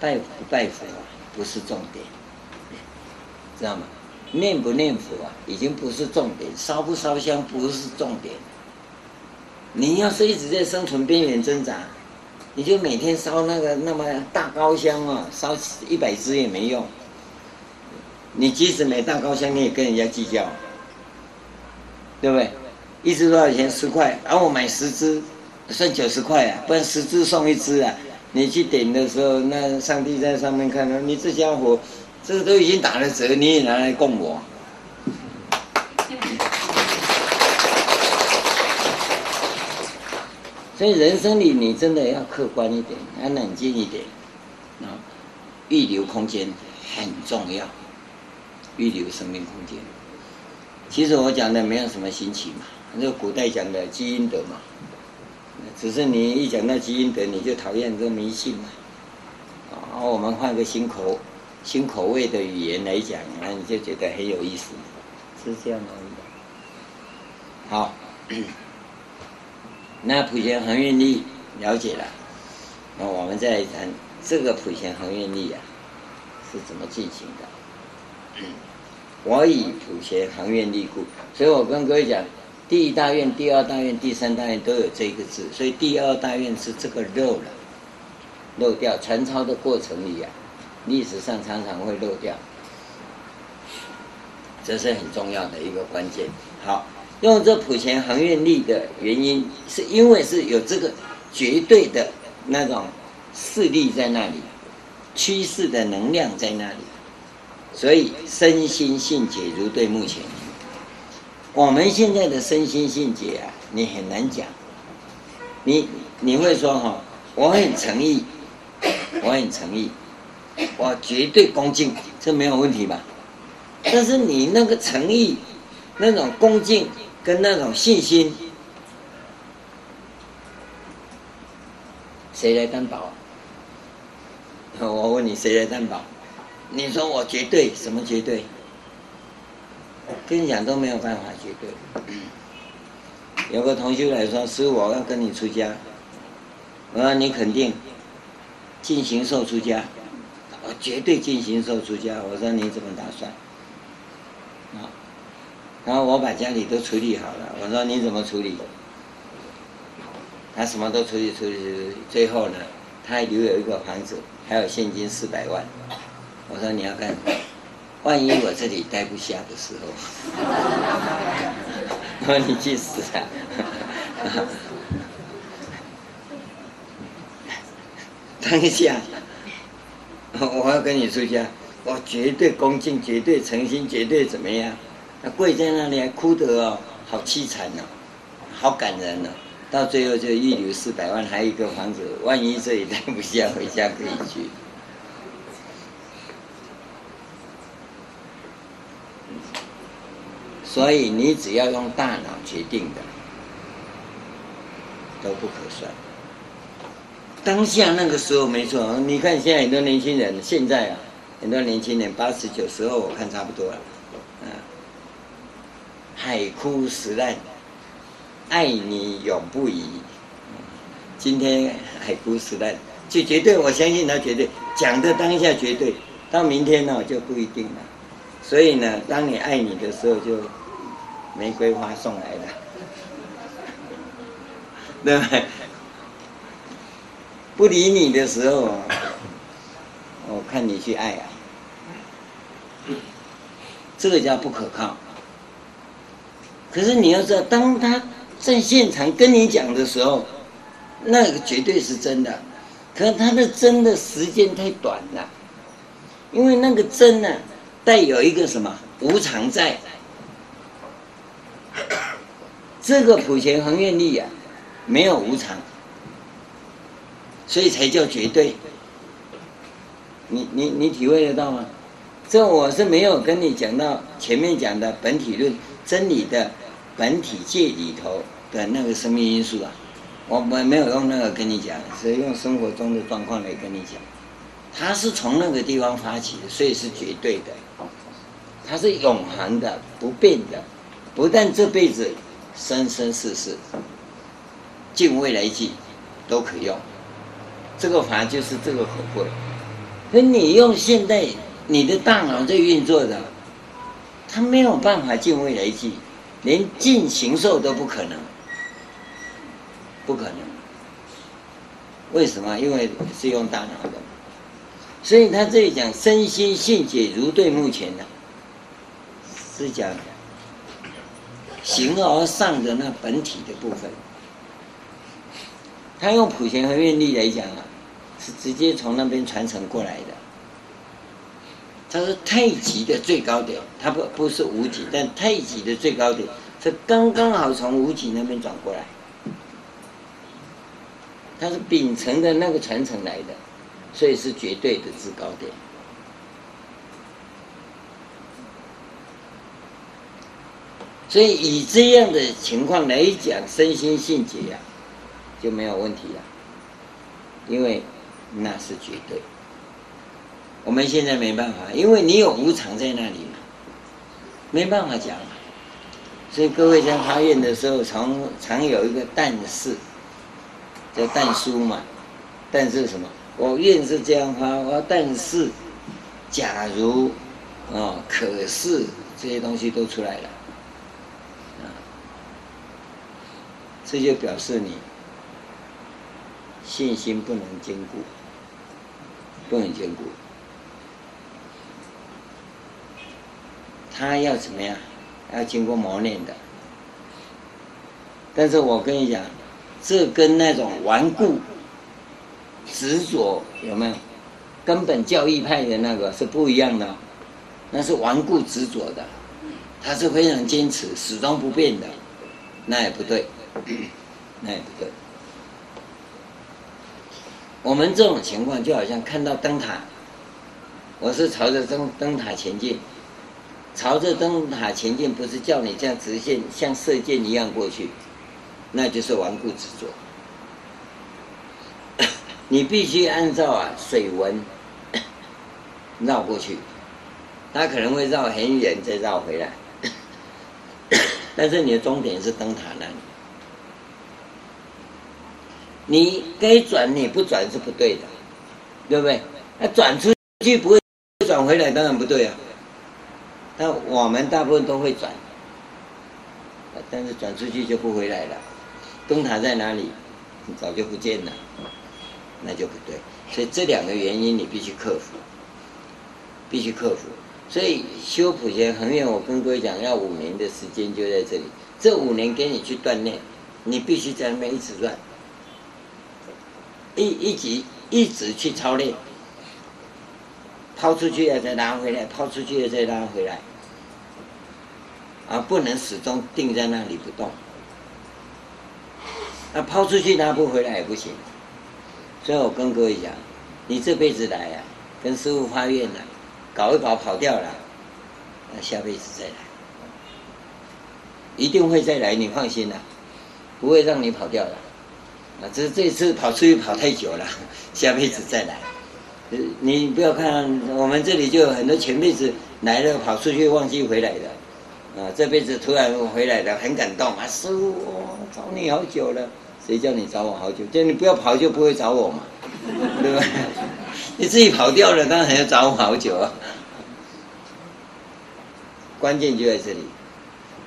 拜不拜佛啊，不是重点，知道吗？念不念佛啊，已经不是重点，烧不烧香不是重点。你要是一直在生存边缘挣扎，你就每天烧那个那么大高香啊，烧一百支也没用。你即使买大高香，你也跟人家计较，对不对？一支多少钱？十块，然后我买十支，算九十块啊，不然十支送一支啊。你去点的时候，那上帝在上面看到你这家伙，这都已经打了折，你也拿来供我。所以人生里，你真的要客观一点，要冷静一点，啊，预留空间很重要，预留生命空间。其实我讲的没有什么新奇嘛，那个古代讲的积阴德嘛，只是你一讲到积阴德，你就讨厌这个迷信嘛。啊，我们换个新口新口味的语言来讲，那你就觉得很有意思，是这样的。好。那普贤恒愿力了解了，那我们再谈这个普贤恒愿力啊是怎么进行的？我以普贤恒愿力故，所以我跟各位讲，第一大愿、第二大愿、第三大愿都有这个字，所以第二大愿是这个漏了，漏掉。传抄的过程里啊，历史上常常会漏掉，这是很重要的一个关键。好。用这普贤恒愿力的原因，是因为是有这个绝对的那种势力在那里，趋势的能量在那里，所以身心性解如对目前。我们现在的身心性解啊，你很难讲。你你会说哈，我很诚意，我很诚意，我绝对恭敬，这没有问题吧？但是你那个诚意，那种恭敬。跟那种信心，谁来担保？我问你，谁来担保？你说我绝对，什么绝对？跟你讲都没有办法绝对。有个同学来说，师傅，我要跟你出家，我说你肯定尽形寿出家，我绝对尽形寿出家。我说你怎么打算？啊？然后我把家里都处理好了，我说你怎么处理？他什么都处理处理，最后呢，他还留有一个房子，还有现金四百万。我说你要干什么？万一我这里待不下的时候，那你去死啊！当下，我要跟你出家，我绝对恭敬，绝对诚心，绝对怎么样？他跪在那里还哭得哦，好凄惨哦，好感人哦。到最后就预留四百万，还有一个房子，万一这里待不下，回家可以去。所以你只要用大脑决定的，都不可算。当下那个时候没错，你看现在很多年轻人，现在啊，很多年轻人八十九时候我看差不多了，啊，海枯石烂，爱你永不移。今天海枯石烂，就绝对，我相信他绝对讲的当下绝对，到明天呢就不一定了。所以呢，当你爱你的时候就。玫瑰花送来的，对 不对？不理你的时候，我看你去爱啊，这个叫不可靠。可是你要知道，当他在现场跟你讲的时候，那个绝对是真的。可是他的真的时间太短了，因为那个真呢，带有一个什么无常在。这个普贤恒愿力啊，没有无常，所以才叫绝对。你你你体会得到吗？这我是没有跟你讲到前面讲的本体论真理的本体界里头的那个生命因素啊，我我没有用那个跟你讲，是用生活中的状况来跟你讲。它是从那个地方发起，所以是绝对的，它是永恒的、不变的，不但这辈子。生生世世，尽未来际，都可用。这个法就是这个可贵。可你用现在你的大脑在运作的，它没有办法尽未来际，连尽形寿都不可能，不可能。为什么？因为是用大脑的。所以他这里讲身心性解如对目前的，是讲。形而上的那本体的部分，他用普贤和愿力来讲啊，是直接从那边传承过来的。他是太极的最高点，他不不是无极，但太极的最高点是刚刚好从无极那边转过来。他是秉承的那个传承来的，所以是绝对的制高点。所以以这样的情况来讲，身心性解呀，就没有问题了，因为那是绝对。我们现在没办法，因为你有无常在那里，没办法讲。所以各位在发愿的时候，常常有一个但是，叫但书嘛。但是什么？我愿是这样发，我但是，假如，哦，可是这些东西都出来了。这就表示你信心不能坚固，不能坚固。他要怎么样？要经过磨练的。但是我跟你讲，这跟那种顽固、执着有没有？根本教义派的那个是不一样的，那是顽固执着的，他是非常坚持、始终不变的，那也不对。那也不对。我们这种情况就好像看到灯塔，我是朝着灯灯塔前进，朝着灯塔前进，不是叫你这样直线像射箭一样过去，那就是顽固执着。你必须按照啊水纹 绕过去，它可能会绕很远再绕回来，但是你的终点是灯塔那里。你该转你不转是不对的，对不对？那转出去不会转回来，当然不对啊。但我们大部分都会转，但是转出去就不回来了。灯塔在哪里？早就不见了，那就不对。所以这两个原因你必须克服。必须克服。所以修普贤恒愿，我跟各位讲，要五年的时间就在这里。这五年给你去锻炼，你必须在那边一直转，一一直一直去操练，抛出去了再拉回来，抛出去了再拉回来，而不能始终定在那里不动。那抛出去拿不回来也不行。所以我跟各位讲，你这辈子来呀、啊，跟师父发愿了，搞一搞跑掉了，那下辈子再来。一定会再来，你放心啦，不会让你跑掉的。啊，这这次跑出去跑太久了，下辈子再来。你不要看我们这里就有很多前辈子来了跑出去忘记回来的，啊，这辈子突然回来的很感动啊，师傅，我找你好久了，谁叫你找我好久？叫你不要跑就不会找我嘛，对吧？你自己跑掉了，当然要找我好久啊。关键就在这里。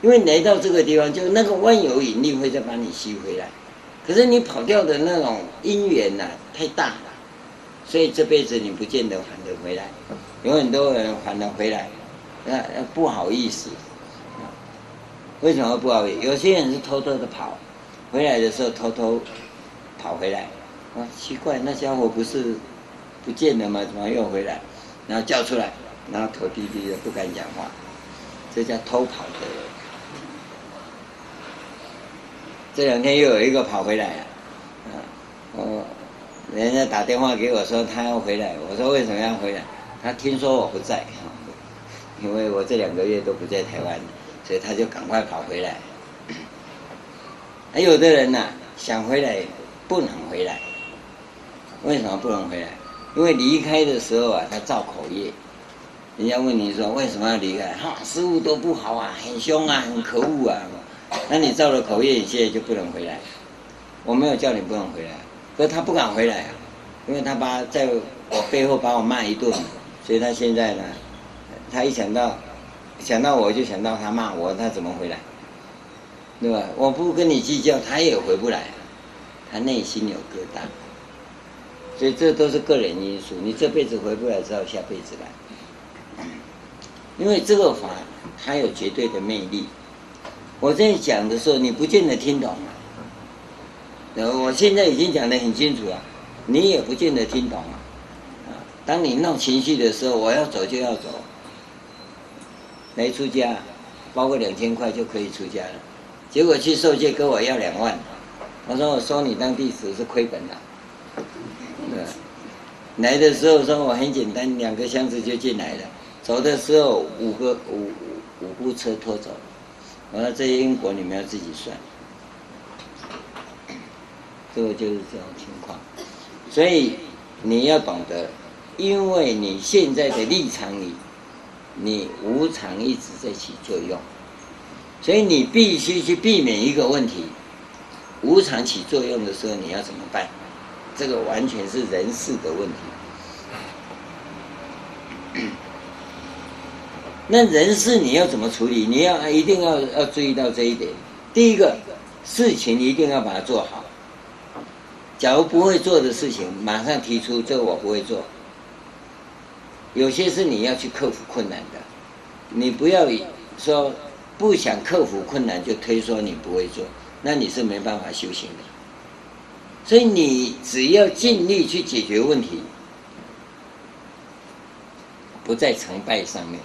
因为来到这个地方，就那个万有引力会再把你吸回来，可是你跑掉的那种因缘呐、太大了，所以这辈子你不见得还得回来。有很多人还得回来，那不好意思。为什么不好意思？有些人是偷偷的跑，回来的时候偷偷跑回来，啊，奇怪，那家伙不是不见了吗？怎么又回来？然后叫出来，然后头低低的不敢讲话，这叫偷跑的人。这两天又有一个跑回来了，啊，我人家打电话给我说他要回来，我说为什么要回来？他听说我不在，因为我这两个月都不在台湾，所以他就赶快跑回来。还有的人呢，想回来不能回来，为什么不能回来？因为离开的时候啊，他造口业。人家问你说为什么要离开？哈，师父都不好啊，很凶啊，很可恶啊。那你造了口业，你现在就不能回来。我没有叫你不能回来，可是他不敢回来啊，因为他把在我背后把我骂一顿，所以他现在呢，他一想到想到我就想到他骂我，他怎么回来？对吧？我不跟你计较，他也回不来，他内心有疙瘩，所以这都是个人因素。你这辈子回不来，只好下辈子来。因为这个法它有绝对的魅力。我在讲的时候，你不见得听懂啊。我现在已经讲得很清楚了，你也不见得听懂啊。当你闹情绪的时候，我要走就要走。没出家，包个两千块就可以出家了。结果去受戒跟我要两万，我说我收你当弟子是亏本的。对，来的时候说我很简单，两个箱子就进来了。走的时候五个五五五部车拖走。完了，这些因果你们要自己算，这个就是这种情况，所以你要懂得，因为你现在的立场里，你无常一直在起作用，所以你必须去避免一个问题，无常起作用的时候你要怎么办？这个完全是人事的问题。那人事你要怎么处理？你要一定要要注意到这一点。第一个，事情一定要把它做好。假如不会做的事情，马上提出这个我不会做。有些是你要去克服困难的，你不要说不想克服困难就推说你不会做，那你是没办法修行的。所以你只要尽力去解决问题，不在成败上面。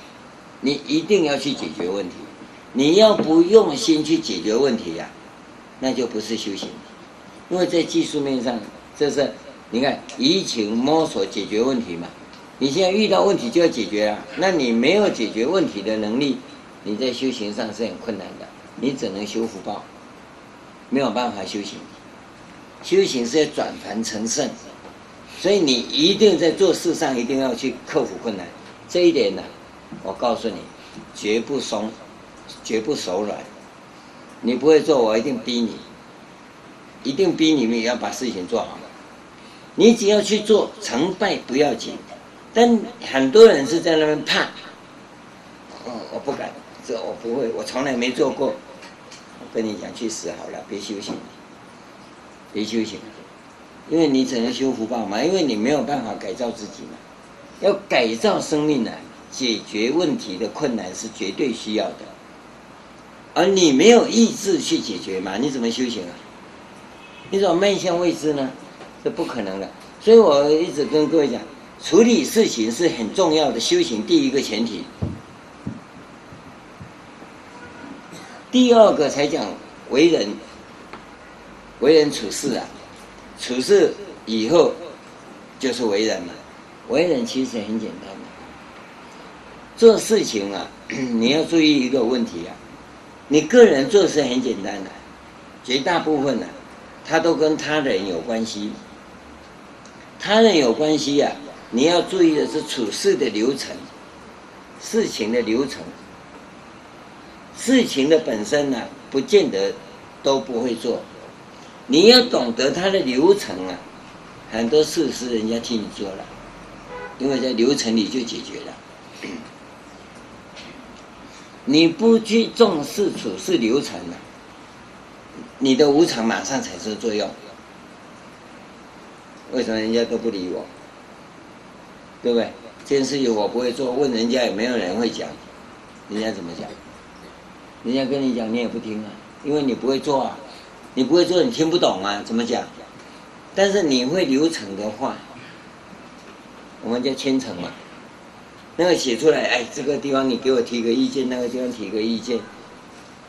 你一定要去解决问题，你要不用心去解决问题呀、那就不是修行。因为在技术面上，这是你看移情摸索解决问题嘛。你现在遇到问题就要解决啊，那你没有解决问题的能力，你在修行上是很困难的，你只能修福报，没有办法修行。修行是要转凡成圣，所以你一定在做事上一定要去克服困难，这一点呢。我告诉你，绝不松，绝不手软。你不会做，我一定逼你，一定逼你们也要把事情做好。你只要去做，成败不要紧。但很多人是在那边怕，哦，我不敢，这我不会，我从来没做过。我跟你讲，去死好了，别修行，别修行，因为你只能修福报嘛，因为你没有办法改造自己嘛。要改造生命呢，解决问题的困难是绝对需要的。而你没有意志去解决嘛，你怎么修行啊？你怎么面向未知呢？这不可能的。所以我一直跟各位讲，处理事情是很重要的修行第一个前提。第二个才讲为人，为人处事啊，处事以后就是为人嘛。为人其实很简单，做事情啊，你要注意一个问题啊，你个人做事很简单的，绝大部分呢，他都跟他人有关系。他人有关系呀，你要注意的是处事的流程，事情的流程，事情的本身呢，不见得都不会做，你要懂得它的流程啊，很多事是人家替你做了。因为在流程里就解决了，你不去重视处事流程了，你的无常马上产生作用。为什么人家都不理我？对不对？这件事情我不会做，问人家也没有人会讲，人家怎么讲？人家跟你讲你也不听啊，因为你不会做啊，你不会做你听不懂啊，怎么讲？但是你会流程的话。我们叫签呈嘛，那个写出来，哎，这个地方你给我提个意见，那个地方提个意见，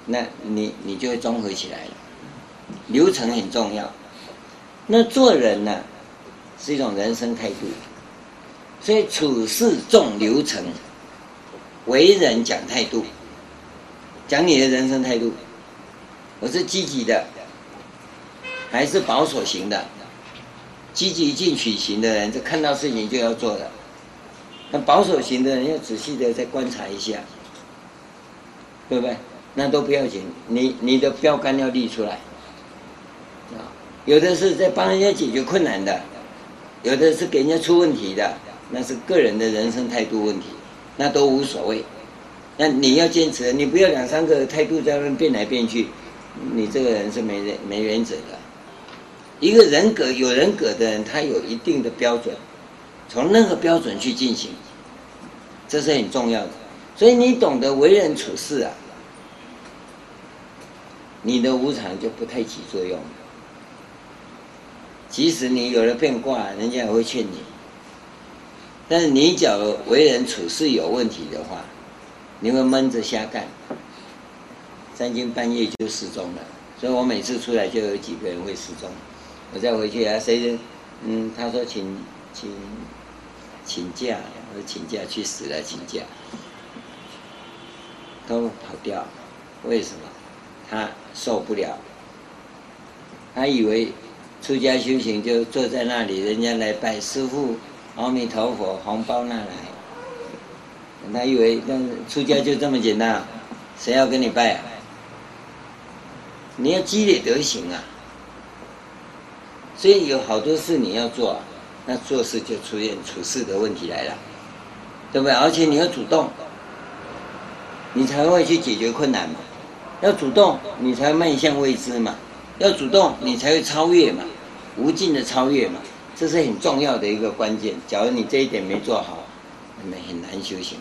那你你就会综合起来了。流程很重要，那做人呢，是一种人生态度，所以处事重流程，为人讲态度，讲你的人生态度，我是积极的，还是保守型的？积极进取型的人，就看到事情就要做的；那保守型的人，要仔细的再观察一下，对不对？那都不要紧，你你的标杆要立出来。啊，有的是在帮人家解决困难的，有的是给人家出问题的，那是个人的人生态度问题，那都无所谓。那你要坚持，你不要两三个态度在那变来变去，你这个人是没没原则的。一个人格有人格的人，他有一定的标准，从那个标准去进行，这是很重要的。所以你懂得为人处事啊，你的无常就不太起作用。即使你有了变卦，人家也会劝你。但是你假如为人处事有问题的话，你会闷着瞎干，三更半夜就失踪了。所以我每次出来就有几个人会失踪。我再回去啊，谁？嗯，他说请请请假，我请假去死了，请假都跑掉，为什么？他受不了，他以为出家修行就坐在那里，人家来拜师傅，阿弥陀佛，红包拿来，他以为那出家就这么简单，谁要跟你拜啊？你要积累德行啊！所以有好多事你要做，那做事就出现处事的问题来了，对不对？而且你要主动，你才会去解决困难嘛。要主动，你才迈向未知嘛。要主动，你才会超越嘛，无尽的超越嘛。这是很重要的一个关键。假如你这一点没做好，那么很难修行。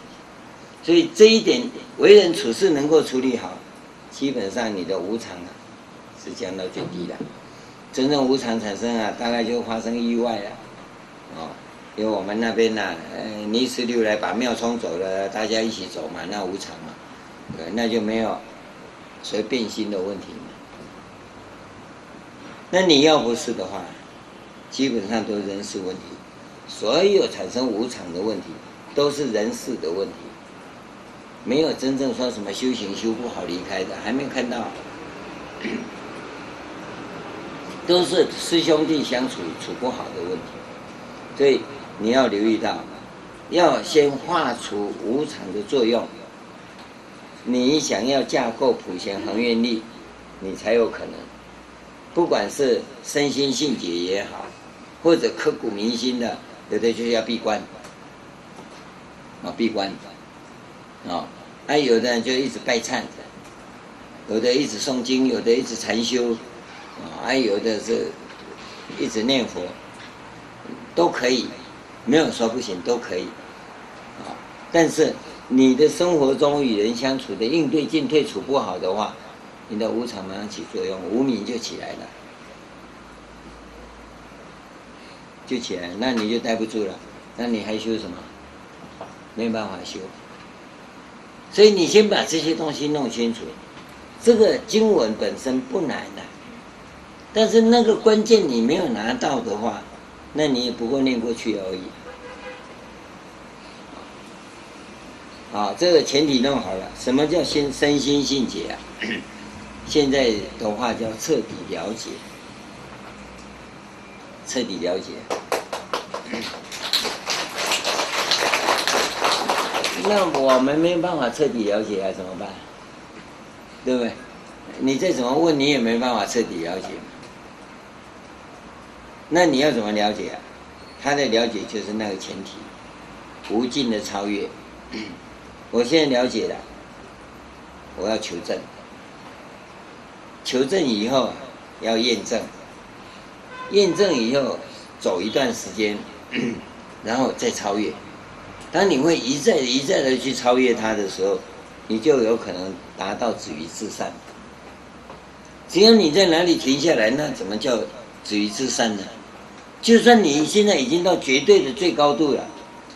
所以这一点为人处事能够处理好，基本上你的无常啊是降到最低的。真正无常产生啊，大概就发生意外了，哦，因为我们那边呢、呃，泥石流来把庙冲走了，大家一起走嘛，那无常嘛，对，那就没有所谓变心的问题嘛。那你要不是的话，基本上都是人事问题，所有产生无常的问题都是人事的问题，没有真正说什么修行修不好离开的，还没看到。都是师兄弟相处处不好的问题，所以你要留意到，要先化除无常的作用。你想要架构普贤恒愿力，你才有可能。不管是身心性解也好，或者刻骨铭心的，有的就是要闭关，啊闭关，啊，还有的人就一直拜忏，有的一直诵经，有的一直禅修。啊还有的是，一直念佛，都可以，没有说不行，都可以。但是你的生活中与人相处的应对进退处不好的话，你的无常马上起作用，无明就起来了，就起来，那你就待不住了，那你还修什么？没办法修。所以你先把这些东西弄清楚。这个经文本身不难的，但是那个关键你没有拿到的话，那你也不过念过去而已。好，这个前提弄好了，什么叫先身心性解啊？现在的话叫彻底了解，彻底了解。那我们没办法彻底了解啊，怎么办？对不对？你再怎么问，你也没办法彻底了解。那你要怎么了解啊？他的了解就是那个前提，无尽的超越。我现在了解了，我要求证。求证以后要验证，验证以后走一段时间，然后再超越。当你会一再一再的去超越他的时候，你就有可能达到止于至善。只要你在哪里停下来，那怎么叫止于至善的？就算你现在已经到绝对的最高度了，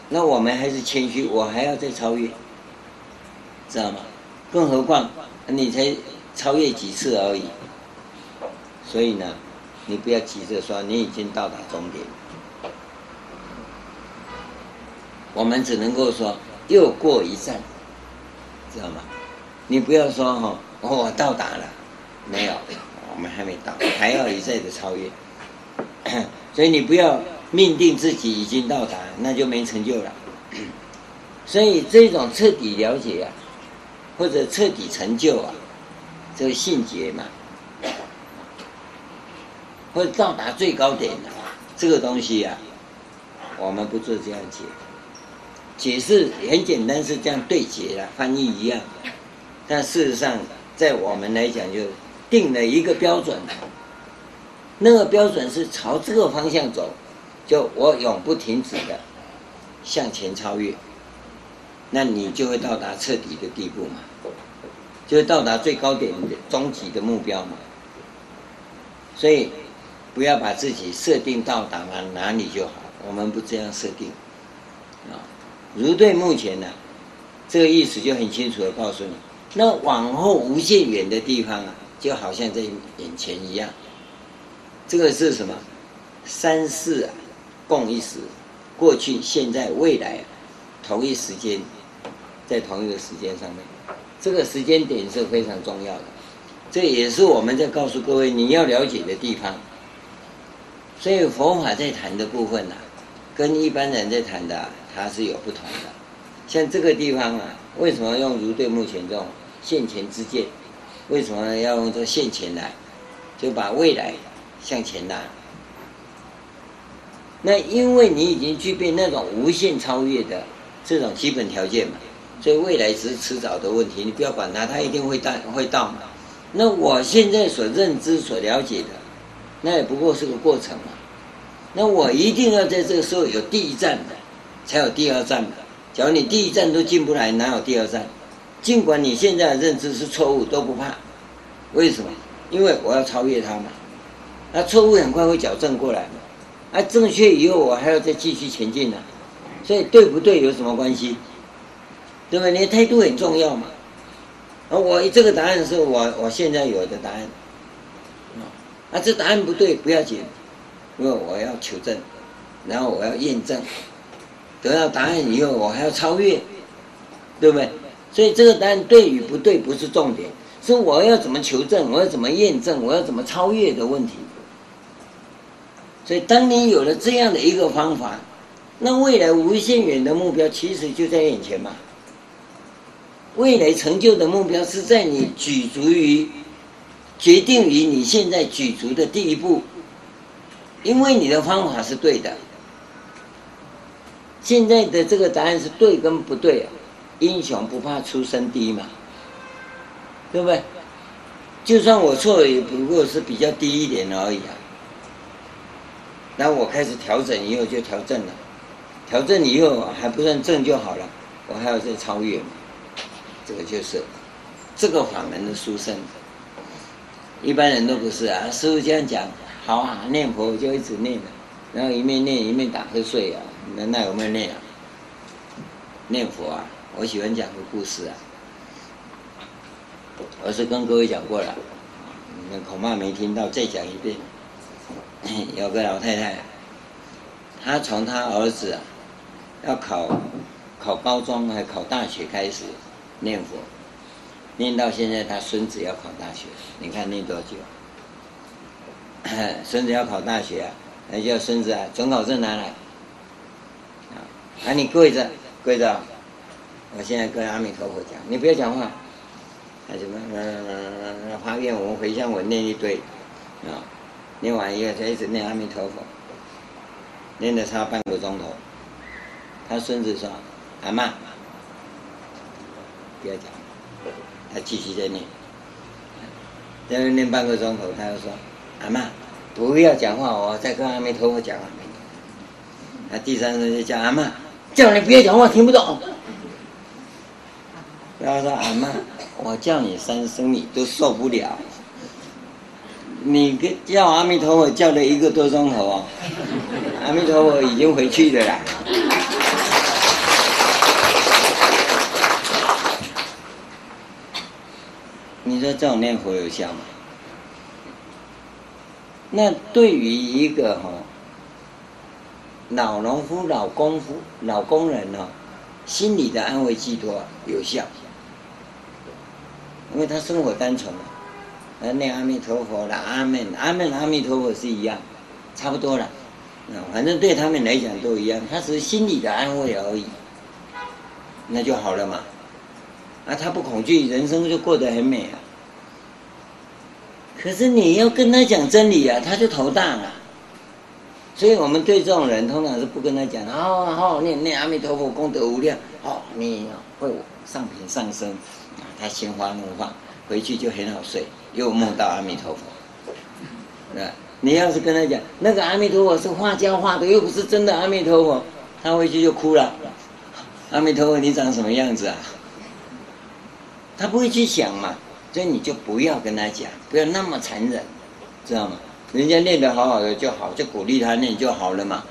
那我们还是谦虚，我还要再超越，知道吗？更何况你才超越几次而已。所以呢，你不要急着说你已经到达终点。我们只能够说又过一站。知道吗？你不要说哈，我到达了，没有，我们还没到，还要一再的超越。所以你不要命定自己已经到达，那就没成就了。所以这种彻底了解啊，或者彻底成就啊，这个性解嘛，或者到达最高点的这个东西啊，我们不做这样解。解释很简单，是这样对解了，翻译一样。但事实上，在我们来讲，就定了一个标准。那个标准是朝这个方向走，就我永不停止的向前超越。那你就会到达彻底的地步嘛，就会到达最高点的终极的目标嘛。所以，不要把自己设定到达了哪里就好，我们不这样设定啊。如对目前呢，这个意思就很清楚的告诉你，那往后无限远的地方啊，就好像在眼前一样。这个是什么？三世啊，共一时，过去、现在、未来，同一时间，在同一个时间上面，这个时间点是非常重要的。这也是我们在告诉各位你要了解的地方。所以佛法在谈的部分呢、啊，跟一般人在谈的、啊。它是有不同的，像这个地方啊，为什么用如对目前这种现前之见？为什么要用这现前来？就把未来向前拉。那因为你已经具备那种无限超越的这种基本条件嘛，所以未来只是迟早的问题，你不要管它，它一定会到会到嘛。那我现在所认知、所了解的，那也不过是个过程嘛。那我一定要在这个时候有第一站的。才有第二站的。假如你第一站都进不来，哪有第二站？尽管你现在的认知是错误，都不怕。为什么？因为我要超越它嘛。那错误很快会矫正过来嘛。啊，正确以后我还要再继续前进呢。所以对不对有什么关系？对不对？你的态度很重要嘛。啊，我这个答案是我我现在有的答案。啊，这答案不对不要紧，因为我要求证，然后我要验证。得到答案以后，我还要超越，对不对？所以这个答案对与不对不是重点，是我要怎么求证，我要怎么验证，我要怎么超越的问题。所以，当你有了这样的一个方法，那未来无限远的目标其实就在眼前嘛。未来成就的目标是在你举足于决定于你现在举足的第一步，因为你的方法是对的。现在的这个答案是对跟不对啊？英雄不怕出身低嘛，对不对？就算我错了，也不过是比较低一点而已啊。那我开始调整以后就调整了，调整以后还不算正就好了。我还要再超越嘛。这个就是这个法门的殊胜，一般人都不是啊。师傅这样讲，好啊，念佛就一直念，然后一面念一面打瞌睡啊，那那有没有念啊？念佛啊，我喜欢讲个故事啊，我是跟各位讲过了，你们恐怕没听到，再讲一遍。有个老太太，她从她儿子啊要考考高中还考大学开始。念佛，念到现在，她孙子要考大学，你看念多久？孙子要考大学啊，那叫孙子啊，准考证拿来，啊，你跪着，跪着，我现在跟阿弥陀佛讲，你不要讲话，那什么，嗯嗯嗯，发愿我们、回向我念一堆，啊，念完以后他一直念阿弥陀佛，念了差半个钟头，他孙子说，阿妈。不要讲，他继续在念，在念半个钟头，他又说：“阿妈，不要讲话，我在跟阿弥陀佛讲。”他第三声就叫阿妈，叫你不要讲话，听不懂。然后说：“阿妈，我叫你三声你都受不了，你跟叫阿弥陀佛叫了一个多钟头哦，阿弥陀佛已经回去了啦。”你说这种念佛有效吗？那对于一个哈老农夫、老功夫、老工人呢，心里的安慰寄托有效，因为他生活单纯嘛，那念阿弥陀佛了，阿门，阿门，阿弥陀佛是一样，差不多了，反正对他们来讲都一样，他只是心里的安慰而已，那就好了嘛。啊，他不恐惧，人生就过得很美啊。可是你要跟他讲真理啊，他就头大了。所以我们对这种人，通常是不跟他讲。好好念念阿弥陀佛，功德无量。好，你会上品上升，他心花怒放，回去就很好睡，又梦到阿弥陀佛。那你要是跟他讲，那个阿弥陀佛是画家画的，又不是真的阿弥陀佛，他回去就哭了。阿弥陀佛，你长什么样子啊？他不会去想嘛，所以你就不要跟他讲，不要那么残忍，知道吗？人家念得好好的就好，就鼓励他念就好了嘛。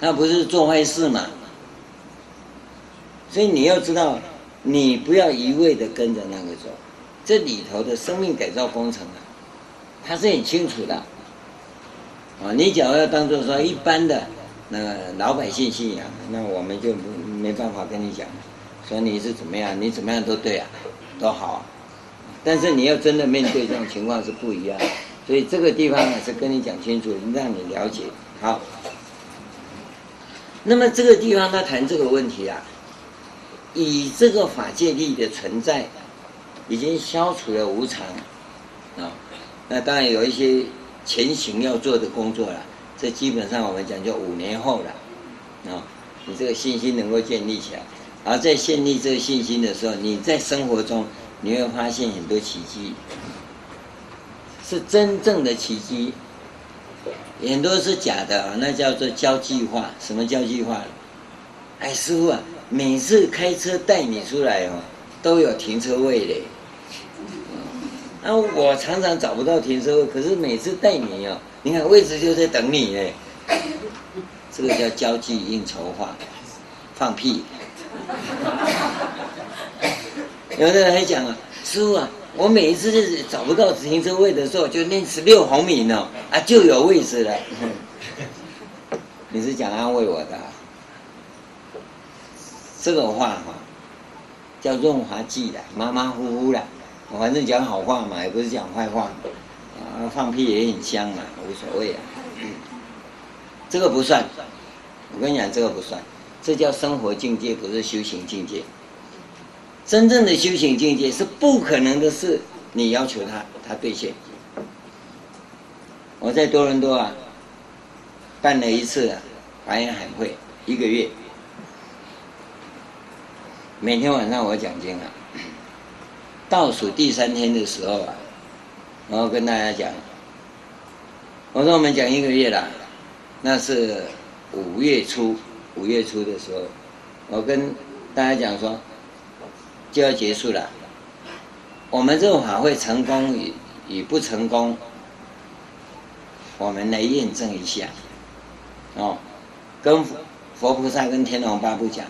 他不是做坏事嘛。所以你要知道，你不要一味的跟着那个走，这里头的生命改造工程啊，他是很清楚的。啊，你假如要当做说一般的那个老百姓信仰，那我们就没办法跟你讲。说你是怎么样，你怎么样都对啊，都好，但是你要真的面对这种情况是不一样，所以这个地方呢是跟你讲清楚，让你了解。好，那么这个地方他谈这个问题啊，以这个法界力的存在，已经消除了无常啊，那当然有一些前行要做的工作了，这基本上我们讲就五年后了啊，你这个信心能够建立起来。而在建立这个信心的时候，你在生活中你会发现很多奇迹，是真正的奇迹，很多是假的，那叫做交际化。什么交际化？哎，师父啊，每次开车带你出来哦，都有停车位嘞。啊，我常常找不到停车位，可是每次带你哦，你看位置就在等你嘞。这个叫交际应酬化，放屁。有的人还讲啊，师傅啊，我每一次就是找不到停车位的时候，就念十六毫米呢，啊，就有位置了。你是讲安慰我的，啊，这个话哈，叫润滑剂的，马马虎虎的，反正讲好话嘛，也不是讲坏话，啊，放屁也很香嘛，无所谓啊。这个不算，我跟你讲，这个不算。这叫生活境界，不是修行境界。真正的修行境界是不可能的事，你要求他，他兑现。我在多伦多啊，办了一次法眼海会，一个月，每天晚上我讲经啊，倒数第三天的时候啊，然后跟大家讲，我说我们讲一个月了，那是五月初。五月初的时候，我跟大家讲说就要结束了。我们这个法会成功与与不成功，我们来验证一下。哦，跟佛菩萨跟天龙八部讲，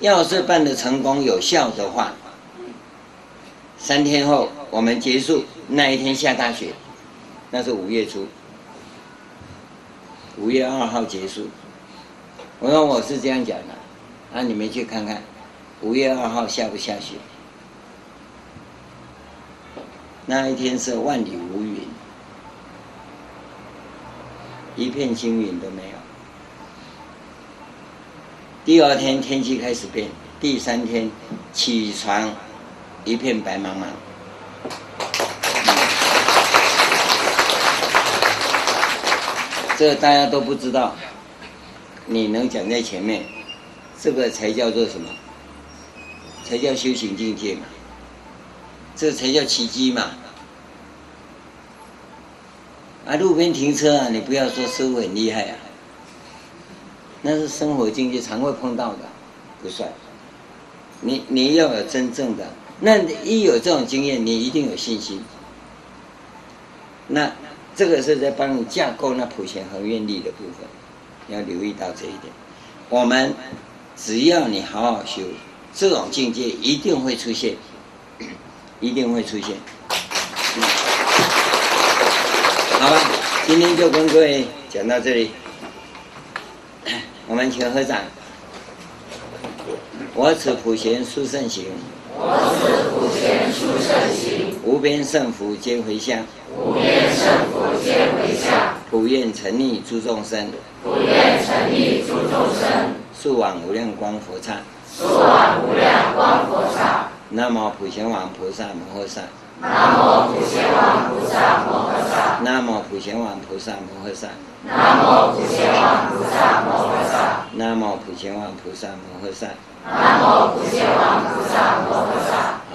要是办得成功有效的话，三天后我们结束，那一天下大雪，那是五月初，五月二号结束。我说我是这样讲的，啊，你们去看看，五月二号下不下雪？那一天是万里无云，一片星云都没有。第二天天气开始变，第三天起床一片白茫茫。这大家都不知道，你能讲在前面，这个才叫做什么？才叫修行境界嘛。这才叫奇迹嘛！啊，路边停车啊，你不要说师傅很厉害啊，那是生活境界常会碰到的，不算。你你要有真正的，那一有这种经验，你一定有信心。那这个是在帮你架构那普贤和愿力的部分，要留意到这一点。我们只要你好好修，这种境界一定会出现。一定会出现，好吧，今天就跟各位讲到这里。我们请合掌。我此普贤殊胜行，我此普贤殊胜行，无边胜福皆回向，无边胜福皆回向，普愿沉溺诸众生，普愿沉溺诸众生，速往无量光佛刹，速往无量光佛刹。南无普贤王菩萨摩诃萨。南无普贤王菩萨摩诃萨。南无普贤王菩萨摩诃萨。南无普贤王菩萨摩诃萨。南无普贤王菩萨摩诃萨。南无普贤王菩萨摩诃萨。